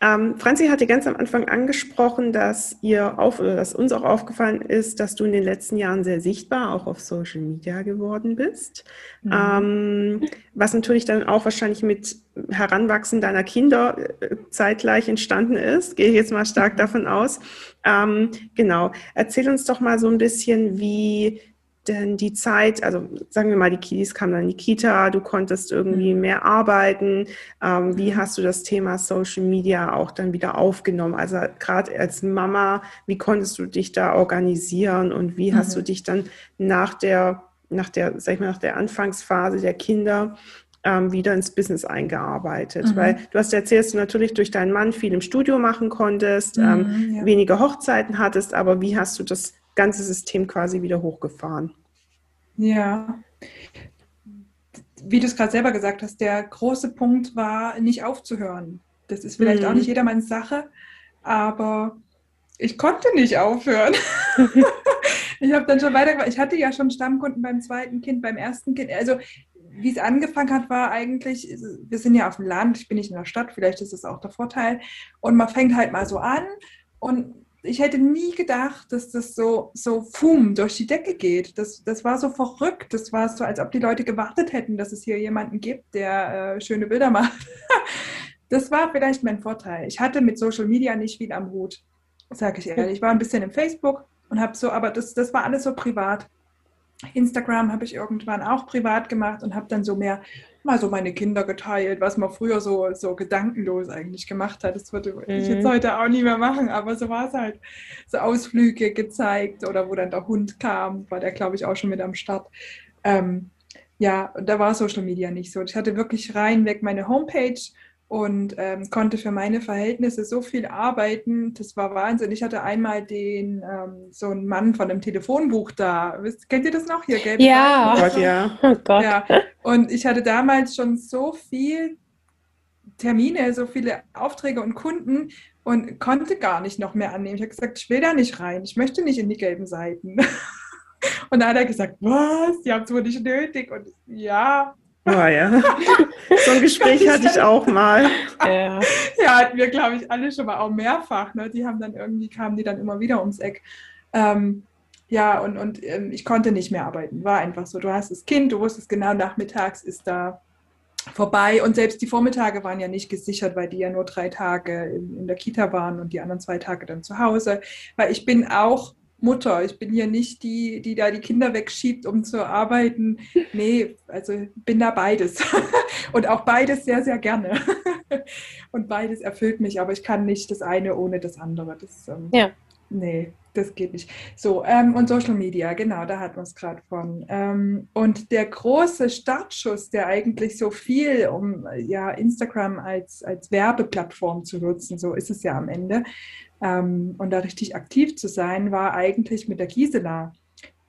Ähm, Franzi hatte ganz am Anfang angesprochen, dass ihr auf oder dass uns auch aufgefallen ist, dass du in den letzten Jahren sehr sichtbar auch auf Social Media geworden bist. Mhm. Ähm, was natürlich dann auch wahrscheinlich mit Heranwachsen deiner Kinder äh, zeitgleich entstanden ist, gehe ich jetzt mal stark mhm. davon aus. Ähm, genau. Erzähl uns doch mal so ein bisschen, wie denn die Zeit, also sagen wir mal, die Kiddies kamen dann in die Kita, du konntest irgendwie mhm. mehr arbeiten. Ähm, wie mhm. hast du das Thema Social Media auch dann wieder aufgenommen? Also gerade als Mama, wie konntest du dich da organisieren und wie mhm. hast du mhm. dich dann nach der, nach der, sag ich mal, nach der Anfangsphase der Kinder ähm, wieder ins Business eingearbeitet? Mhm. Weil du hast erzählt, dass du natürlich durch deinen Mann viel im Studio machen konntest, ähm, mhm, ja. wenige Hochzeiten hattest, aber wie hast du das ganze System quasi wieder hochgefahren. Ja. Wie du es gerade selber gesagt hast, der große Punkt war, nicht aufzuhören. Das ist vielleicht mhm. auch nicht jedermanns Sache, aber ich konnte nicht aufhören. ich habe dann schon weitergemacht. Ich hatte ja schon Stammkunden beim zweiten Kind, beim ersten Kind. Also wie es angefangen hat, war eigentlich, wir sind ja auf dem Land, ich bin nicht in der Stadt, vielleicht ist das auch der Vorteil. Und man fängt halt mal so an und ich hätte nie gedacht, dass das so, so fum durch die Decke geht. Das, das war so verrückt. Das war so, als ob die Leute gewartet hätten, dass es hier jemanden gibt, der äh, schöne Bilder macht. das war vielleicht mein Vorteil. Ich hatte mit Social Media nicht viel am Hut, sage ich ehrlich. Ich war ein bisschen im Facebook und habe so, aber das, das war alles so privat. Instagram habe ich irgendwann auch privat gemacht und habe dann so mehr mal so meine Kinder geteilt, was man früher so, so gedankenlos eigentlich gemacht hat. Das würde mhm. ich jetzt mhm. heute auch nie mehr machen, aber so war es halt. So Ausflüge gezeigt oder wo dann der Hund kam, war der, glaube ich, auch schon mit am Start. Ähm, ja, da war Social Media nicht so. Ich hatte wirklich reinweg meine Homepage und ähm, konnte für meine Verhältnisse so viel arbeiten. Das war Wahnsinn. Ich hatte einmal den ähm, so einen Mann von einem Telefonbuch da. Wisst, kennt ihr das noch hier? Gelb ja. Oh Gott, ja. Oh Gott. ja. Und ich hatte damals schon so viel Termine, so viele Aufträge und Kunden und konnte gar nicht noch mehr annehmen. Ich habe gesagt, ich will da nicht rein. Ich möchte nicht in die gelben Seiten. Und da hat er gesagt, was? Die haben es wohl nicht nötig. Und ja. Oh ja. So ein Gespräch hatte ich auch mal. Ja, ja hatten wir, glaube ich, alle schon mal auch mehrfach. Ne? Die haben dann irgendwie, kamen die dann immer wieder ums Eck. Ähm, ja, und, und ähm, ich konnte nicht mehr arbeiten. War einfach so. Du hast das Kind, du wusstest genau, nachmittags ist da vorbei. Und selbst die Vormittage waren ja nicht gesichert, weil die ja nur drei Tage in, in der Kita waren und die anderen zwei Tage dann zu Hause. Weil ich bin auch Mutter. Ich bin hier nicht die, die da die Kinder wegschiebt, um zu arbeiten. Nee, also bin da beides. Und auch beides sehr, sehr gerne. Und beides erfüllt mich, aber ich kann nicht das eine ohne das andere. Das, ähm, ja. Nee, das geht nicht. So, ähm, und Social Media, genau, da hat man es gerade von. Ähm, und der große Startschuss, der eigentlich so viel, um ja Instagram als, als Werbeplattform zu nutzen, so ist es ja am Ende, ähm, und da richtig aktiv zu sein, war eigentlich mit der Gisela.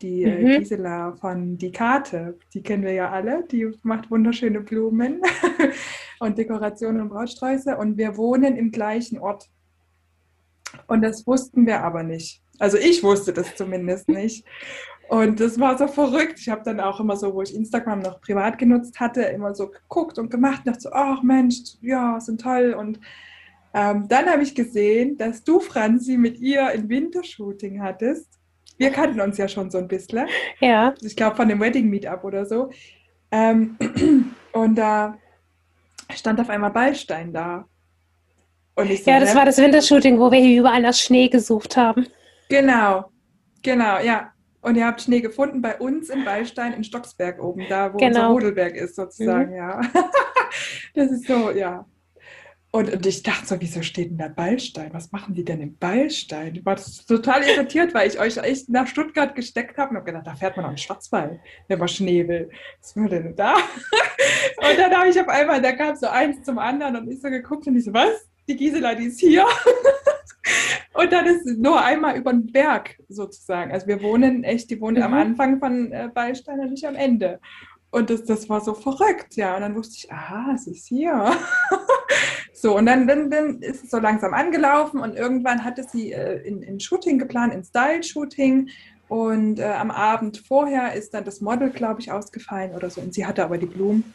Die äh, mhm. Gisela von Die Karte, die kennen wir ja alle, die macht wunderschöne Blumen und Dekorationen und Brautsträuße und wir wohnen im gleichen Ort. Und das wussten wir aber nicht. Also ich wusste das zumindest nicht. Und das war so verrückt. Ich habe dann auch immer so, wo ich Instagram noch privat genutzt hatte, immer so geguckt und gemacht und dachte so, ach Mensch, ja, sind toll. Und ähm, dann habe ich gesehen, dass du, Franzi, mit ihr ein Wintershooting hattest. Wir kannten uns ja schon so ein bisschen. Ja. Ich glaube, von dem Wedding Meetup oder so. Ähm, und da stand auf einmal Ballstein da. So, ja, das war das Wintershooting, wo wir hier überall nach Schnee gesucht haben. Genau, genau, ja. Und ihr habt Schnee gefunden bei uns in Ballstein in Stocksberg oben, da wo genau. unser Rodelberg ist sozusagen, mhm. ja. das ist so, ja. Und, und, ich dachte so, wieso steht denn da Ballstein? Was machen die denn im Ballstein? Ich war total irritiert, weil ich euch echt nach Stuttgart gesteckt habe und habe gedacht, da fährt man auch in Schwarzwald, wenn man Schnee will. Was will denn da? Und dann habe ich auf einmal, da kam so eins zum anderen und ich so geguckt und ich so, was? Die Gisela, die ist hier. Und dann ist nur einmal über den Berg sozusagen. Also wir wohnen echt, die wohnen mhm. am Anfang von äh, Ballstein und nicht am Ende. Und das, das war so verrückt, ja. Und dann wusste ich, aha, es ist hier. so, und dann, dann, dann ist es so langsam angelaufen und irgendwann hatte sie äh, in, in Shooting geplant, in Style-Shooting. Und äh, am Abend vorher ist dann das Model, glaube ich, ausgefallen oder so. Und sie hatte aber die Blumen.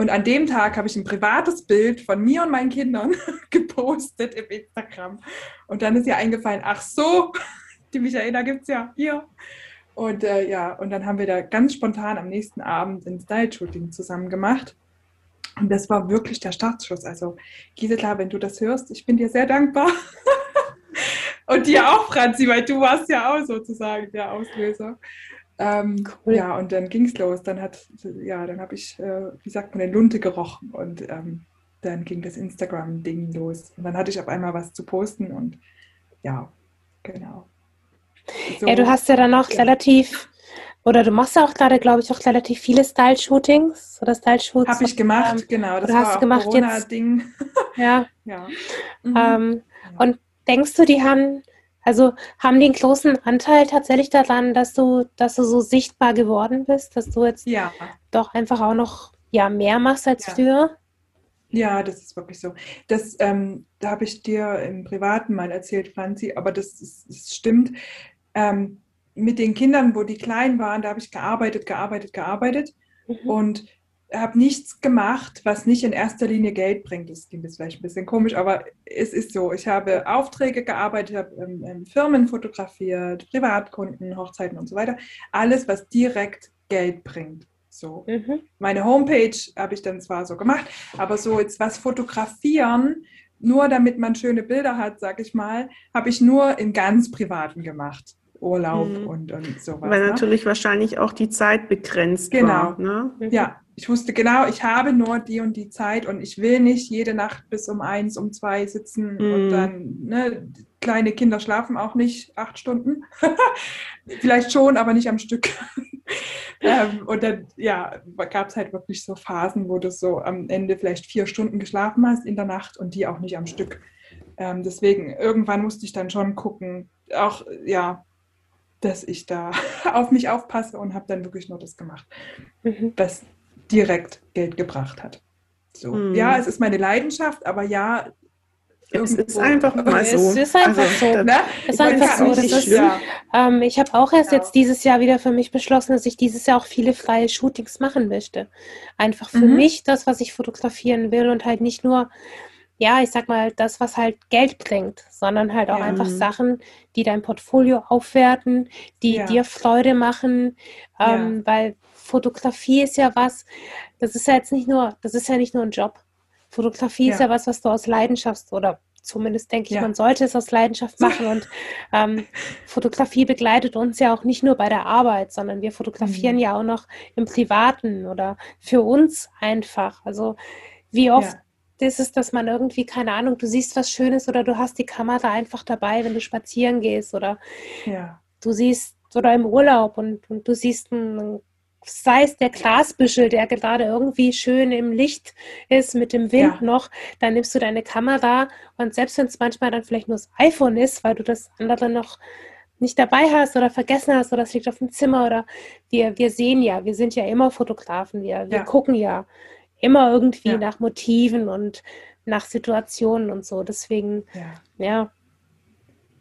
Und an dem Tag habe ich ein privates Bild von mir und meinen Kindern gepostet im Instagram. Und dann ist ihr eingefallen, ach so, die Michaela gibt es ja hier. Und äh, ja, und dann haben wir da ganz spontan am nächsten Abend ein Style-Shooting zusammen gemacht. Und das war wirklich der Startschuss. Also Gisela, wenn du das hörst, ich bin dir sehr dankbar. und dir auch, Franzi, weil du warst ja auch sozusagen der Auslöser. Ähm, cool. Ja, und dann ging es los. Dann hat, ja, dann habe ich, äh, wie sagt man, eine Lunte gerochen und ähm, dann ging das Instagram-Ding los. Und dann hatte ich auf einmal was zu posten und ja, genau. So, ja, du hast ja dann auch ja. relativ, oder du machst ja auch gerade, glaube ich, auch relativ viele Style-Shootings oder Style-Shoots. Habe ich gemacht, ähm, genau. Das war hast du gemacht Corona-Ding. Ja. ja. Mhm. Ähm, und denkst du, die haben also haben die einen großen Anteil tatsächlich daran, dass du, dass du so sichtbar geworden bist, dass du jetzt ja. doch einfach auch noch ja, mehr machst als ja. früher? Ja, das ist wirklich so. Das, ähm, da habe ich dir im Privaten mal erzählt, Franzi, aber das, ist, das stimmt. Ähm, mit den Kindern, wo die klein waren, da habe ich gearbeitet, gearbeitet, gearbeitet. Mhm. Und habe nichts gemacht, was nicht in erster Linie Geld bringt. Das klingt jetzt vielleicht ein bisschen komisch, aber es ist so. Ich habe Aufträge gearbeitet, habe ähm, ähm, Firmen fotografiert, Privatkunden, Hochzeiten und so weiter. Alles, was direkt Geld bringt. So. Mhm. Meine Homepage habe ich dann zwar so gemacht, aber so jetzt was fotografieren, nur damit man schöne Bilder hat, sag ich mal, habe ich nur in ganz privaten gemacht. Urlaub mhm. und, und sowas. Weil ne? natürlich wahrscheinlich auch die Zeit begrenzt genau. war. Genau. Ne? Ja, ich wusste genau, ich habe nur die und die Zeit und ich will nicht jede Nacht bis um eins, um zwei sitzen mm. und dann, ne, kleine Kinder schlafen auch nicht acht Stunden. Vielleicht schon, aber nicht am Stück. ähm, und dann, ja, gab es halt wirklich so Phasen, wo du so am Ende vielleicht vier Stunden geschlafen hast in der Nacht und die auch nicht am Stück. Ähm, deswegen, irgendwann musste ich dann schon gucken, auch, ja, dass ich da auf mich aufpasse und habe dann wirklich nur das gemacht, mhm. was direkt Geld gebracht hat. So. Mhm. Ja, es ist meine Leidenschaft, aber ja, es ist einfach mal so. Es ist einfach also, so. Ne? Es ist einfach so. Das ist, ähm, ich habe auch erst ja. jetzt dieses Jahr wieder für mich beschlossen, dass ich dieses Jahr auch viele freie Shootings machen möchte. Einfach für mhm. mich das, was ich fotografieren will und halt nicht nur, ja, ich sag mal, das, was halt Geld bringt, sondern halt auch ja. einfach Sachen, die dein Portfolio aufwerten, die ja. dir Freude machen, ähm, weil Fotografie ist ja was, das ist ja jetzt nicht nur, das ist ja nicht nur ein Job. Fotografie ja. ist ja was, was du aus Leidenschaft oder zumindest denke ich, ja. man sollte es aus Leidenschaft machen. Und ähm, Fotografie begleitet uns ja auch nicht nur bei der Arbeit, sondern wir fotografieren mhm. ja auch noch im Privaten oder für uns einfach. Also wie oft ist es, dass man irgendwie, keine Ahnung, du siehst was Schönes oder du hast die Kamera einfach dabei, wenn du spazieren gehst oder ja. du siehst oder im Urlaub und, und du siehst einen sei es der Glasbüschel, der gerade irgendwie schön im Licht ist mit dem Wind ja. noch, dann nimmst du deine Kamera und selbst wenn es manchmal dann vielleicht nur das iPhone ist, weil du das andere noch nicht dabei hast oder vergessen hast oder es liegt auf dem Zimmer oder wir, wir sehen ja, wir sind ja immer Fotografen, wir, wir ja. gucken ja immer irgendwie ja. nach Motiven und nach Situationen und so. Deswegen, ja.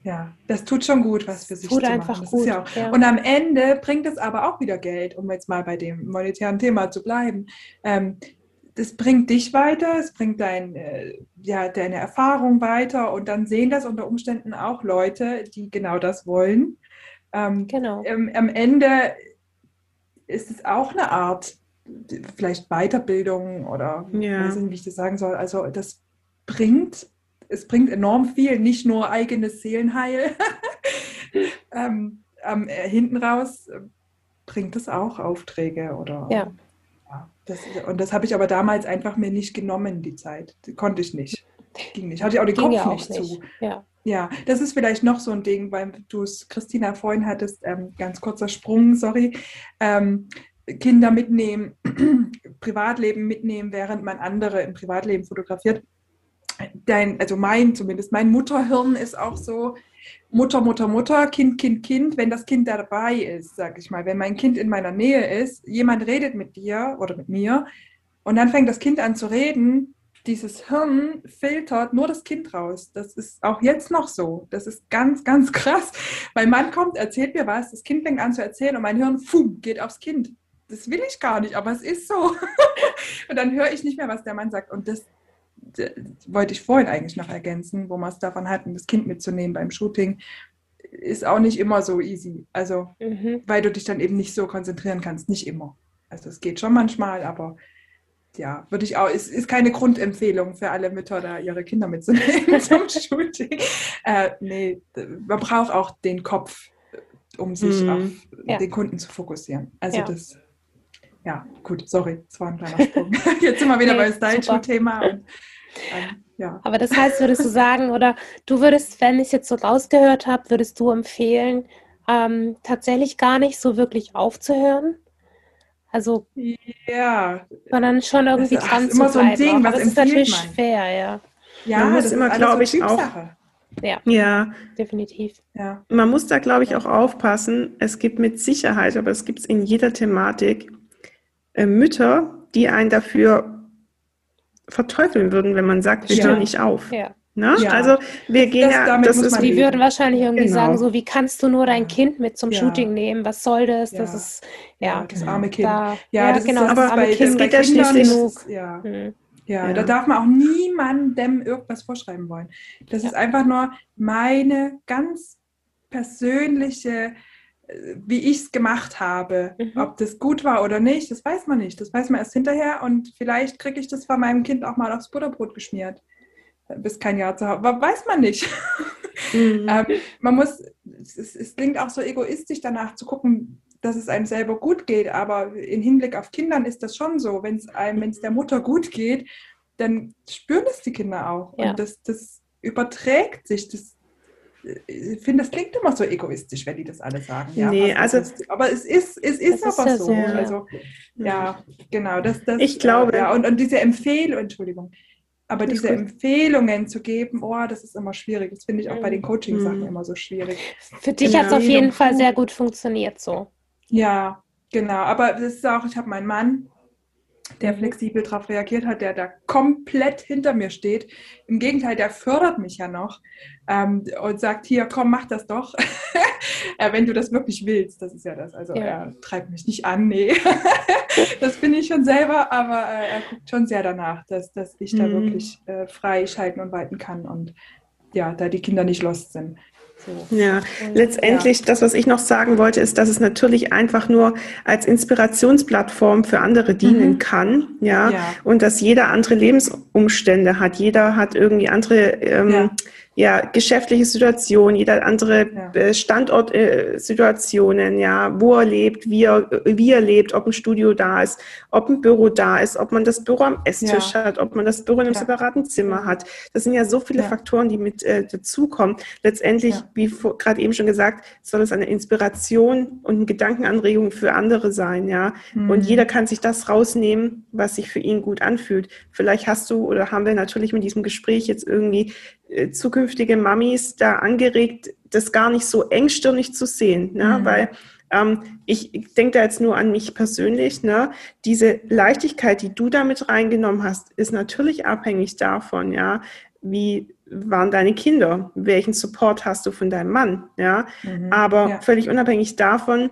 Ja, das tut schon gut, was für sich tut zu einfach machen. gut. Ja ja. Und am Ende bringt es aber auch wieder Geld, um jetzt mal bei dem monetären Thema zu bleiben. Ähm, das bringt dich weiter, es bringt dein, äh, ja, deine Erfahrung weiter und dann sehen das unter Umständen auch Leute, die genau das wollen. Ähm, genau. Ähm, am Ende ist es auch eine Art, vielleicht Weiterbildung oder ja. weiß nicht, wie ich das sagen soll. Also das bringt es bringt enorm viel, nicht nur eigenes Seelenheil. ähm, ähm, hinten raus äh, bringt es auch Aufträge oder. Ja. ja das, und das habe ich aber damals einfach mir nicht genommen, die Zeit. Konnte ich nicht. Ging nicht. Hatte ich auch den Ging Kopf ja auch nicht, nicht zu. Ja. Ja, das ist vielleicht noch so ein Ding, weil du es, Christina, vorhin hattest, ähm, ganz kurzer Sprung, sorry. Ähm, Kinder mitnehmen, Privatleben mitnehmen, während man andere im Privatleben fotografiert dein, also mein zumindest, mein Mutterhirn ist auch so, Mutter, Mutter, Mutter, Kind, Kind, Kind, wenn das Kind dabei ist, sag ich mal, wenn mein Kind in meiner Nähe ist, jemand redet mit dir oder mit mir und dann fängt das Kind an zu reden, dieses Hirn filtert nur das Kind raus. Das ist auch jetzt noch so. Das ist ganz, ganz krass. Mein Mann kommt, erzählt mir was, das Kind fängt an zu erzählen und mein Hirn, fuh, geht aufs Kind. Das will ich gar nicht, aber es ist so. und dann höre ich nicht mehr, was der Mann sagt. Und das, wollte ich vorhin eigentlich noch ergänzen, wo man es davon hat, das Kind mitzunehmen beim Shooting, ist auch nicht immer so easy. Also, mhm. weil du dich dann eben nicht so konzentrieren kannst. Nicht immer. Also, es geht schon manchmal, aber ja, würde ich auch, es ist keine Grundempfehlung für alle Mütter, da ihre Kinder mitzunehmen zum Shooting. Äh, nee, man braucht auch den Kopf, um sich mhm. auf ja. den Kunden zu fokussieren. Also, ja. das ja, gut, sorry, das war ein kleiner Sprung. Jetzt sind wir wieder nee, beim Style-Thema. Ähm, ja. Aber das heißt, würdest du sagen, oder du würdest, wenn ich es jetzt so rausgehört habe, würdest du empfehlen, ähm, tatsächlich gar nicht so wirklich aufzuhören? Also, ja. Sondern schon irgendwie das dran ist immer so ein Ding, was das ist natürlich man? schwer, ja. Ja, das ist immer, glaube ich, auch. Ja, ja, definitiv. Ja. Man muss da, glaube ich, auch aufpassen. Es gibt mit Sicherheit, aber es gibt es in jeder Thematik äh, Mütter, die einen dafür verteufeln würden, wenn man sagt, wir ja. stehen nicht auf. Ja. Ne? Ja. Also wir gehen das, ja, das ist, die würden wahrscheinlich irgendwie genau. sagen, so wie kannst du nur dein Kind mit zum ja. Shooting nehmen? Was soll das? Das ist ja, das arme Kind. Da, ja, das genau, ist, das aber arme Kind geht ja schließlich genug. Ja. Hm. Ja, da darf man auch niemandem irgendwas vorschreiben wollen. Das ist einfach nur meine ganz persönliche wie ich es gemacht habe. Mhm. Ob das gut war oder nicht, das weiß man nicht. Das weiß man erst hinterher und vielleicht kriege ich das von meinem Kind auch mal aufs Butterbrot geschmiert. Bis kein Jahr zu haben. Weiß man nicht. Mhm. ähm, man muss, es, es klingt auch so egoistisch danach zu gucken, dass es einem selber gut geht, aber im Hinblick auf Kindern ist das schon so. Wenn es einem, wenn es der Mutter gut geht, dann spüren es die Kinder auch. Ja. Und das, das überträgt sich. Das, ich finde, das klingt immer so egoistisch, wenn die das alle sagen. Ja, nee, also, ist, aber es ist, es ist aber ist ja so. so. Also, ja, genau. Das, das, ich glaube. Ja, und, und diese Empfehlung, Entschuldigung, aber diese gut. Empfehlungen zu geben, oh, das ist immer schwierig. Das finde ich auch bei den Coaching-Sachen mhm. immer so schwierig. Für dich hat es auf jeden Fall sehr gut funktioniert so. Ja, genau. Aber das ist auch, ich habe meinen Mann, der flexibel darauf reagiert hat, der da komplett hinter mir steht. Im Gegenteil, der fördert mich ja noch ähm, und sagt, hier, komm, mach das doch, äh, wenn du das wirklich willst. Das ist ja das. Also ja. er treibt mich nicht an, nee. das bin ich schon selber, aber äh, er guckt schon sehr danach, dass, dass ich da mhm. wirklich äh, frei schalten und walten kann und ja, da die Kinder nicht lost sind. So. Ja, letztendlich ja. das, was ich noch sagen wollte, ist, dass es natürlich einfach nur als Inspirationsplattform für andere dienen mhm. kann, ja? ja? und dass jeder andere Lebensumstände hat. Jeder hat irgendwie andere ähm, ja ja, geschäftliche Situation, jeder andere ja. Äh, Standortsituationen, äh, ja, wo er lebt, wie er, wie er lebt, ob ein Studio da ist, ob ein Büro da ist, ob man das Büro am Esstisch ja. hat, ob man das Büro in einem ja. separaten Zimmer hat. Das sind ja so viele Faktoren, die mit äh, dazukommen. Letztendlich, wie gerade eben schon gesagt, soll es eine Inspiration und eine Gedankenanregung für andere sein, ja. Mhm. Und jeder kann sich das rausnehmen, was sich für ihn gut anfühlt. Vielleicht hast du oder haben wir natürlich mit diesem Gespräch jetzt irgendwie zukünftige Mamis da angeregt, das gar nicht so engstirnig zu sehen, ne? Mhm. weil ähm, ich, ich denke da jetzt nur an mich persönlich, ne? diese Leichtigkeit, die du damit reingenommen hast, ist natürlich abhängig davon, ja, wie waren deine Kinder, welchen Support hast du von deinem Mann, ja, mhm. aber ja. völlig unabhängig davon,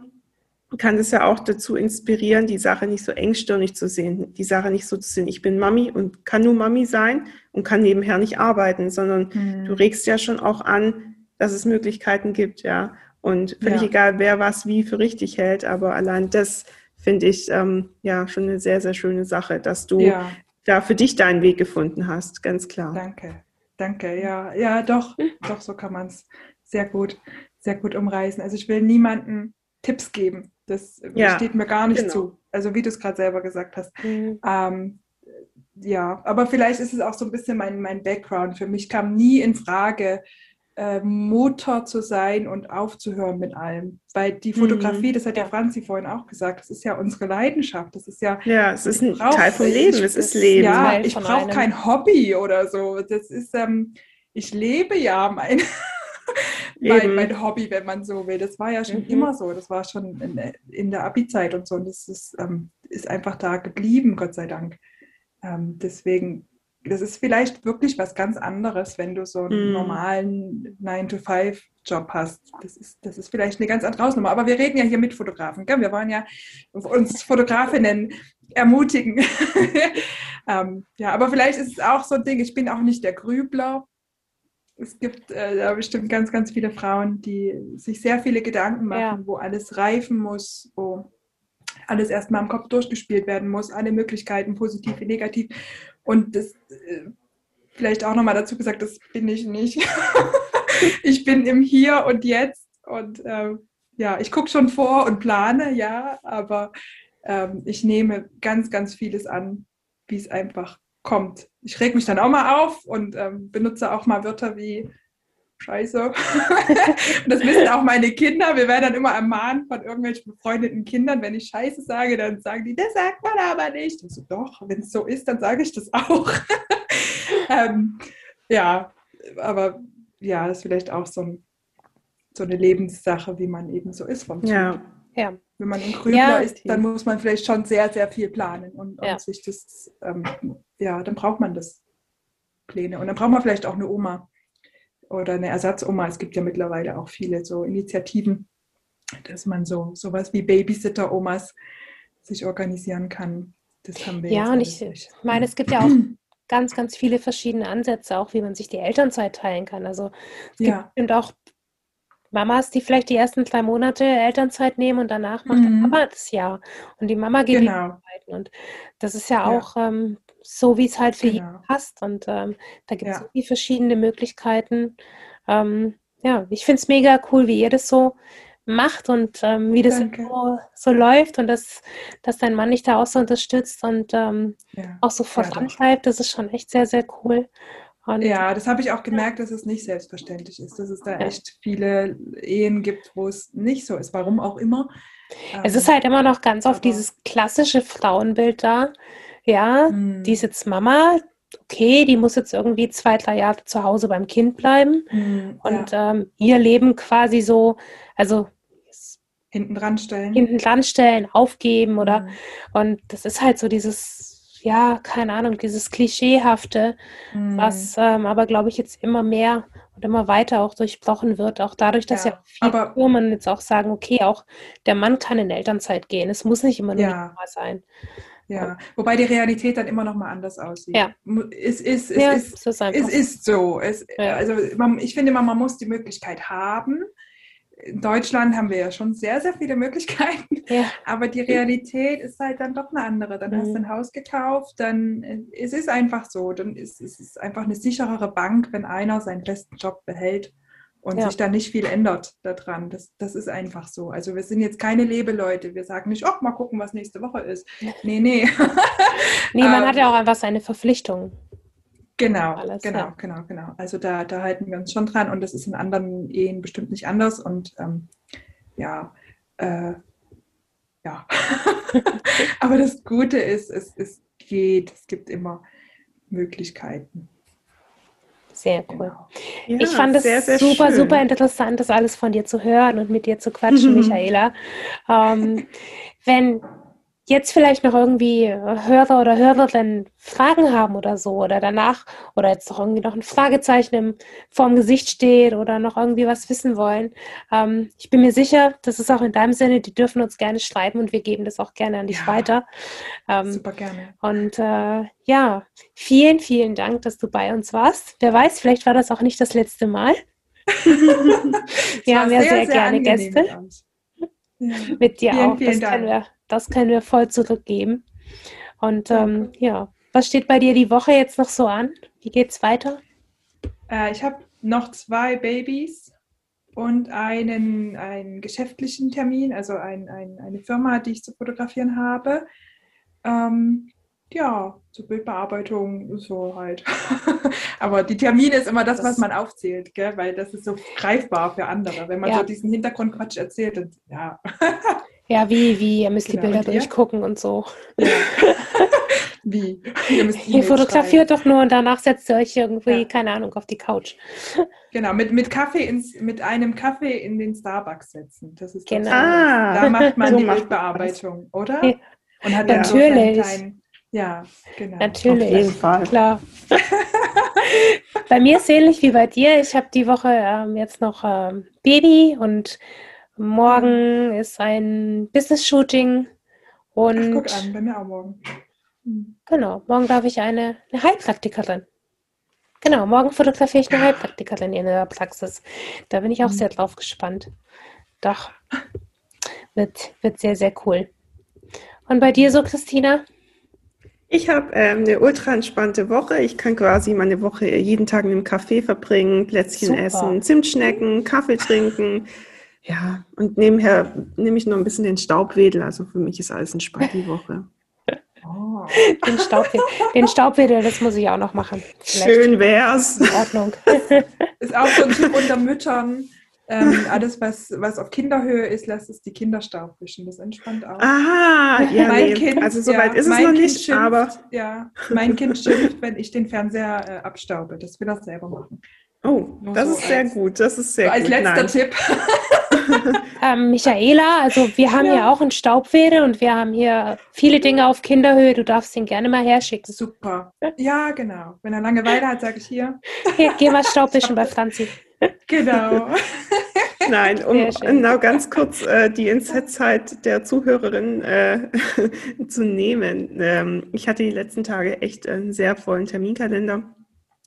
kann es ja auch dazu inspirieren, die Sache nicht so engstirnig zu sehen, die Sache nicht so zu sehen, ich bin Mami und kann nur Mami sein und kann nebenher nicht arbeiten, sondern mhm. du regst ja schon auch an, dass es Möglichkeiten gibt, ja. Und völlig ja. egal, wer was wie für richtig hält, aber allein das finde ich ähm, ja schon eine sehr, sehr schöne Sache, dass du ja. da für dich deinen Weg gefunden hast, ganz klar. Danke, danke, ja, ja, doch, doch, so kann man es sehr gut, sehr gut umreißen. Also ich will niemanden Tipps geben. Das ja, steht mir gar nicht genau. zu. Also wie du es gerade selber gesagt hast. Mhm. Ähm, ja, aber vielleicht ist es auch so ein bisschen mein, mein Background. Für mich kam nie in Frage, äh, Mutter zu sein und aufzuhören mit allem. Weil die mhm. Fotografie, mhm. das hat ja Franzi vorhin auch gesagt, das ist ja unsere Leidenschaft. Das ist ja. Ja, es ist ein brauch, Teil vom Leben, ich, es ist Leben. Ja, ich brauche kein Hobby oder so. Das ist, ähm, ich lebe ja mein. Mein, mein, Hobby, wenn man so will. Das war ja schon mhm. immer so. Das war schon in, in der Abi-Zeit und so. Und das ist, ähm, ist einfach da geblieben, Gott sei Dank. Ähm, deswegen, das ist vielleicht wirklich was ganz anderes, wenn du so einen mm. normalen 9-to-5-Job hast. Das ist, das ist vielleicht eine ganz andere Hausnummer. Aber wir reden ja hier mit Fotografen. Gell? Wir wollen ja uns Fotografinnen ermutigen. ähm, ja, aber vielleicht ist es auch so ein Ding, ich bin auch nicht der Grübler es gibt äh, da bestimmt ganz, ganz viele Frauen, die sich sehr viele Gedanken machen, ja. wo alles reifen muss, wo alles erstmal im Kopf durchgespielt werden muss, alle Möglichkeiten, positiv wie negativ. Und das äh, vielleicht auch nochmal dazu gesagt, das bin ich nicht. ich bin im Hier und Jetzt und äh, ja, ich gucke schon vor und plane, ja, aber ähm, ich nehme ganz, ganz vieles an, wie es einfach kommt. Ich reg mich dann auch mal auf und ähm, benutze auch mal Wörter wie Scheiße. und das wissen auch meine Kinder. Wir werden dann immer ermahnt von irgendwelchen befreundeten Kindern, wenn ich Scheiße sage, dann sagen die, das sagt man aber nicht. Ich so, doch, wenn es so ist, dann sage ich das auch. ähm, ja, aber ja, das ist vielleicht auch so, ein, so, eine Lebenssache, wie man eben so ist vom Typ. Ja. Ja. Wenn man ein Grübler ja. ist, dann muss man vielleicht schon sehr, sehr viel planen und, ja. und sich das, ähm, ja, dann braucht man das Pläne. Und dann braucht man vielleicht auch eine Oma oder eine Ersatzoma. Es gibt ja mittlerweile auch viele so Initiativen, dass man so sowas wie Babysitter-Omas sich organisieren kann. Das haben wir ja, und ich nicht. meine, es gibt ja auch ganz, ganz viele verschiedene Ansätze, auch wie man sich die Elternzeit teilen kann. Also es ja. gibt auch Mamas, die vielleicht die ersten zwei Monate Elternzeit nehmen und danach macht mhm. der Papa das Jahr. Und die Mama geht genau. arbeiten. Und das ist ja auch ja. Ähm, so, wie es halt für genau. jeden passt. Und ähm, da gibt es ja. verschiedene Möglichkeiten. Ähm, ja, ich finde es mega cool, wie ihr das so macht und ähm, wie das so, so, läuft und dass, dass dein Mann dich da auch so unterstützt und ähm, ja. auch so vorantreibt, das ist schon echt sehr, sehr cool. Und ja, das habe ich auch gemerkt, dass es nicht selbstverständlich ist, dass es da echt viele Ehen gibt, wo es nicht so ist, warum auch immer. Es ist ähm, halt immer noch ganz oft dieses klassische Frauenbild da. Ja, hm. die ist jetzt Mama, okay, die muss jetzt irgendwie zwei, drei Jahre zu Hause beim Kind bleiben hm, und ja. ähm, ihr Leben quasi so, also hinten dran stellen. Hinten dran stellen, aufgeben oder hm. und das ist halt so dieses, ja, keine Ahnung, dieses Klischeehafte, hm. was ähm, aber glaube ich jetzt immer mehr und immer weiter auch durchbrochen wird, auch dadurch, dass ja, ja viele Firmen jetzt auch sagen, okay, auch der Mann kann in Elternzeit gehen. Es muss nicht immer nur ja. sein. Ja, wobei die Realität dann immer noch mal anders aussieht. Ja. Es ist, es ja, ist, es ist, es ist so. Es, ja. Also man, ich finde immer, man muss die Möglichkeit haben. In Deutschland haben wir ja schon sehr, sehr viele Möglichkeiten, ja. aber die Realität ist halt dann doch eine andere. Dann mhm. hast du ein Haus gekauft, dann es ist einfach so, dann ist es einfach eine sicherere Bank, wenn einer seinen festen Job behält und ja. sich da nicht viel ändert daran. Das, das ist einfach so. Also wir sind jetzt keine Lebeleute. Wir sagen nicht, ach, mal gucken, was nächste Woche ist. Nee, nee. nee, man ähm, hat ja auch einfach seine Verpflichtungen. Genau, alles, genau, ja. genau, genau. Also da, da halten wir uns schon dran und das ist in anderen Ehen bestimmt nicht anders. Und ähm, ja, äh, ja. Aber das Gute ist, es, es geht, es gibt immer Möglichkeiten. Sehr cool. Genau. Ja, ich fand es super, schön. super interessant, das alles von dir zu hören und mit dir zu quatschen, mhm. Michaela. Ähm, wenn jetzt vielleicht noch irgendwie Hörer oder Hörerinnen Fragen haben oder so oder danach oder jetzt noch irgendwie noch ein Fragezeichen im, vorm Gesicht steht oder noch irgendwie was wissen wollen. Ähm, ich bin mir sicher, das ist auch in deinem Sinne, die dürfen uns gerne schreiben und wir geben das auch gerne an dich ja, weiter. Ähm, super gerne. Und äh, ja, vielen, vielen Dank, dass du bei uns warst. Wer weiß, vielleicht war das auch nicht das letzte Mal. wir haben ja sehr, sehr, sehr gerne Gäste. Mit, mit dir vielen, auch. Vielen das Dank. wir das können wir voll zurückgeben. Und ähm, ja, was steht bei dir die Woche jetzt noch so an? Wie geht's weiter? Äh, ich habe noch zwei Babys und einen, einen geschäftlichen Termin, also ein, ein, eine Firma, die ich zu fotografieren habe. Ähm, ja, zur Bildbearbeitung, so halt. Aber die Termine ist immer das, das was man aufzählt, gell? weil das ist so greifbar für andere. Wenn man ja. so diesen Hintergrundquatsch erzählt, dann, ja. Ja, wie, wie, ihr müsst genau, die Bilder und durchgucken und so. Ja. wie? Ihr, müsst ihr fotografiert doch nur und danach setzt ihr euch irgendwie, ja. keine Ahnung, auf die Couch. Genau, mit, mit Kaffee ins, mit einem Kaffee in den Starbucks setzen. Das ist genau. Ah, da macht man so die Bildbearbeitung, oder? Ja. Und hat Natürlich. Kleinen, ja, genau. Natürlich. Auf jeden Fall. Klar. bei mir ist ähnlich wie bei dir. Ich habe die Woche ähm, jetzt noch ähm, Baby und Morgen ist ein Business-Shooting und. Ach, guck an, bei mir auch morgen. Hm. Genau, morgen darf ich eine, eine Heilpraktikerin. Genau, morgen fotografiere ich eine Heilpraktikerin in der Praxis. Da bin ich auch mhm. sehr drauf gespannt. Doch, wird, wird sehr, sehr cool. Und bei dir so, Christina? Ich habe ähm, eine ultra entspannte Woche. Ich kann quasi meine Woche jeden Tag in einem Café verbringen, Plätzchen Super. essen, Zimtschnecken, Kaffee trinken. Ja, und nebenher nehme ich noch ein bisschen den Staubwedel. Also für mich ist alles entspannt die Woche. Oh. Den, Staubwedel, den Staubwedel, das muss ich auch noch machen. Vielleicht. Schön wär's. In Ordnung. Ist auch so ein Tipp unter Müttern. Ähm, alles, was, was auf Kinderhöhe ist, lässt es die Kinder Staub wischen. Das entspannt auch. Ah, ja, mein nee. Kind, also soweit ja, ist es noch kind nicht, schimpft, aber... Ja, mein Kind schimpft, wenn ich den Fernseher äh, abstaube. Das will er selber machen. Oh, das so ist sehr gut. Das ist sehr so als gut. Als letzter Nein. Tipp. ähm, Michaela, also wir haben ja. hier auch einen Staubwedel und wir haben hier viele Dinge auf Kinderhöhe. Du darfst ihn gerne mal herschicken. Super. Ja, genau. Wenn er Langeweile hat, sage ich hier. Hier, geh mal Staubwischen bei Franzi. Genau. Nein, um genau ganz kurz äh, die NZ-Zeit der Zuhörerin äh, zu nehmen. Ähm, ich hatte die letzten Tage echt einen sehr vollen Terminkalender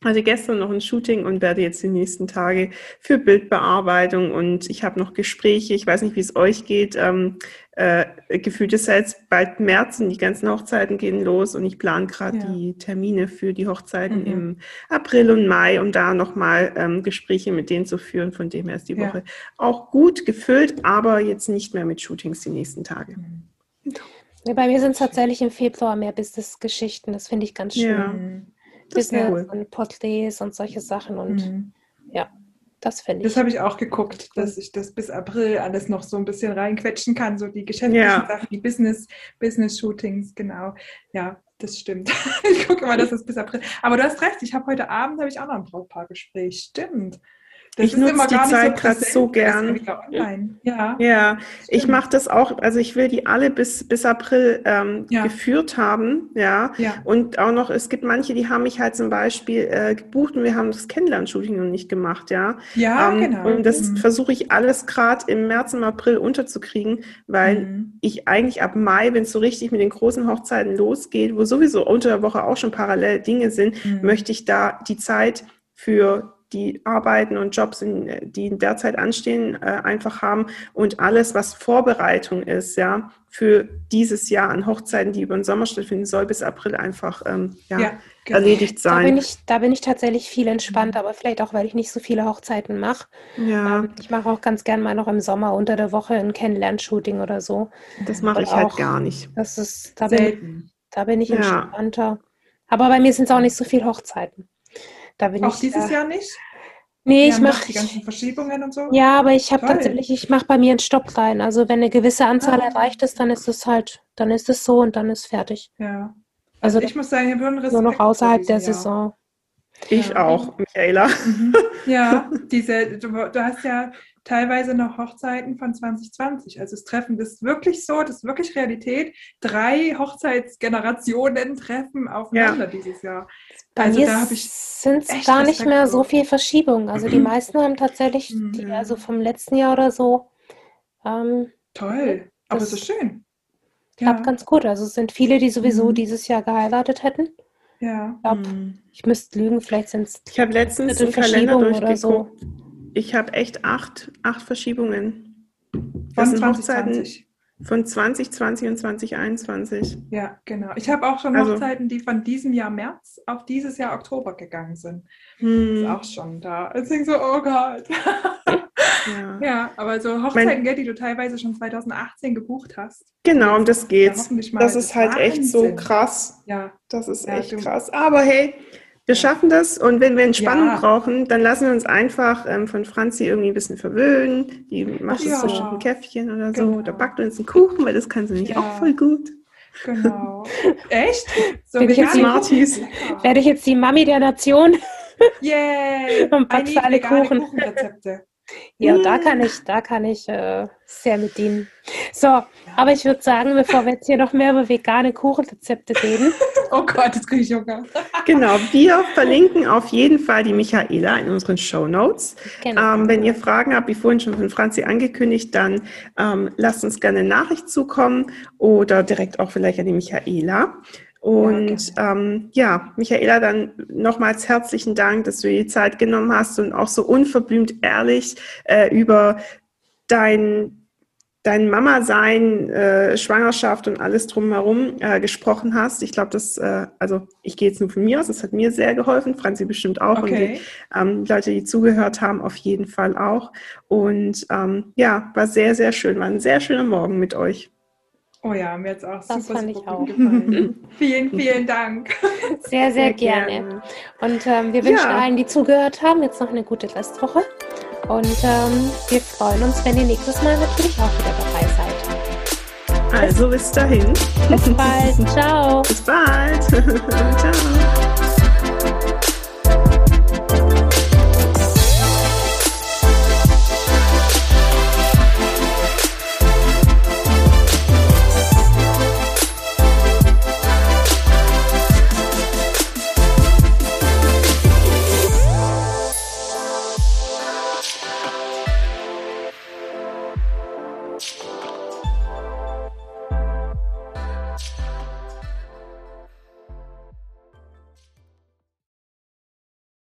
hatte gestern noch ein Shooting und werde jetzt die nächsten Tage für Bildbearbeitung und ich habe noch Gespräche. Ich weiß nicht, wie es euch geht. Ähm, äh, gefühlt ist ja jetzt bald März und die ganzen Hochzeiten gehen los und ich plane gerade ja. die Termine für die Hochzeiten mhm. im April und Mai, um da nochmal ähm, Gespräche mit denen zu führen. Von dem her ist die ja. Woche auch gut gefüllt, aber jetzt nicht mehr mit Shootings die nächsten Tage. Mhm. Ja, bei mir sind es tatsächlich im Februar mehr Business-Geschichten. Das finde ich ganz schön. Business cool. und Porträts und solche Sachen. Und mhm. ja, das finde ich. Das habe ich auch geguckt, dass ich das bis April alles noch so ein bisschen reinquetschen kann. So die geschäftlichen ja. Sachen, die Business, Business-Shootings, genau. Ja, das stimmt. ich gucke immer, dass es bis April. Aber du hast recht, ich habe heute Abend habe ich auch noch ein Brautpaargespräch. Stimmt. Das ich nutze die Zeit so gerade so gern. Ja, ja ich mache das auch, also ich will die alle bis, bis April ähm, ja. geführt haben, ja. ja. Und auch noch, es gibt manche, die haben mich halt zum Beispiel äh, gebucht und wir haben das Kennenlern-Shooting noch nicht gemacht, ja. Ja, ähm, genau. Und das mhm. versuche ich alles gerade im März und April unterzukriegen, weil mhm. ich eigentlich ab Mai, wenn es so richtig mit den großen Hochzeiten losgeht, wo sowieso unter der Woche auch schon parallel Dinge sind, mhm. möchte ich da die Zeit für die Arbeiten und Jobs, in, die in der Zeit anstehen, äh, einfach haben und alles, was Vorbereitung ist, ja, für dieses Jahr an Hochzeiten, die über den Sommer stattfinden, soll bis April einfach ähm, ja, ja genau. erledigt sein. Da bin, ich, da bin ich tatsächlich viel entspannt, aber vielleicht auch, weil ich nicht so viele Hochzeiten mache. Ja. Ähm, ich mache auch ganz gern mal noch im Sommer unter der Woche ein Kennenlern-Shooting oder so. Das mache ich halt gar nicht. Das ist, da bin, da bin ich entspannter. Aber bei mir sind es auch nicht so viele Hochzeiten. Da bin auch ich, dieses äh, Jahr nicht? Nee, ich mache die ganzen Verschiebungen und so. Ja, aber ich habe tatsächlich, ich mache bei mir einen Stopp rein. Also wenn eine gewisse Anzahl ah. erreicht ist, dann ist es halt, dann ist es so und dann ist fertig. Ja. Also, also ich muss sagen, ich habe einen Nur noch außerhalb der Jahr. Saison. Ich ja. auch, Michaela. Mhm. Ja, diese, du, du, hast ja teilweise noch Hochzeiten von 2020. Also das Treffen ist wirklich so, das ist wirklich Realität. Drei Hochzeitsgenerationen treffen aufeinander ja. dieses Jahr. Bei also mir sind es gar nicht mehr so viel Verschiebungen. Also die meisten haben tatsächlich, mhm. die, also vom letzten Jahr oder so. Ähm, Toll, aber so schön. Klappt ja. ganz gut. Also es sind viele, die sowieso mhm. dieses Jahr geheiratet hätten. Ja. Ich, glaub, mhm. ich müsste lügen, vielleicht sind es. Ich habe letztens einen Kalender durchgeguckt. So. Ich habe echt acht, acht Verschiebungen. Von 2020. Von 2020 und 2021. Ja, genau. Ich habe auch schon also, Hochzeiten, die von diesem Jahr März auf dieses Jahr Oktober gegangen sind. Hm. Ist auch schon da. Ich denke so, oh Gott. Ja. ja, aber so Hochzeiten, mein, die du teilweise schon 2018 gebucht hast. Genau, um das geht's. das ist halt Wahnsinn. echt so krass. Ja. Das ist ja, echt krass. Aber hey, wir schaffen das und wenn wir Entspannung ja. brauchen, dann lassen wir uns einfach ähm, von Franzi irgendwie ein bisschen verwöhnen. Die macht ja. bestimmt ein Käffchen oder so. Genau. Oder backt uns einen Kuchen, weil das kann sie nicht ja. auch voll gut. Genau. Echt? So werde, ich jetzt die, werde ich jetzt die Mami der Nation? Yeah! und backt für alle Kuchen. Kuchenrezepte. Ja, da kann ich, da kann ich äh, sehr mit dienen. So, aber ich würde sagen, bevor wir jetzt hier noch mehr über vegane Kuchenrezepte reden. oh Gott, jetzt kriege ich Hunger. genau, wir verlinken auf jeden Fall die Michaela in unseren Show Notes. Genau. Ähm, wenn ihr Fragen habt, wie vorhin schon von Franzi angekündigt, dann ähm, lasst uns gerne eine Nachricht zukommen oder direkt auch vielleicht an die Michaela. Und ja, ähm, ja, Michaela, dann nochmals herzlichen Dank, dass du dir die Zeit genommen hast und auch so unverblümt ehrlich äh, über dein dein Mama-Sein, äh, Schwangerschaft und alles drumherum äh, gesprochen hast. Ich glaube, das, äh, also ich gehe jetzt nur von mir aus, das hat mir sehr geholfen, Franzi bestimmt auch okay. und die ähm, Leute, die zugehört haben, auf jeden Fall auch. Und ähm, ja, war sehr, sehr schön, war ein sehr schöner Morgen mit euch. Oh ja, mir hat es auch das super, fand super ich auch. gefallen. vielen, vielen Dank. Sehr, sehr, sehr gerne. gerne. Und ähm, wir wünschen ja. allen, die zugehört haben, jetzt noch eine gute Restwoche. Und ähm, wir freuen uns, wenn ihr nächstes Mal natürlich auch wieder dabei seid. Also bis dahin. Bis bald. Ciao. Bis bald. Ciao.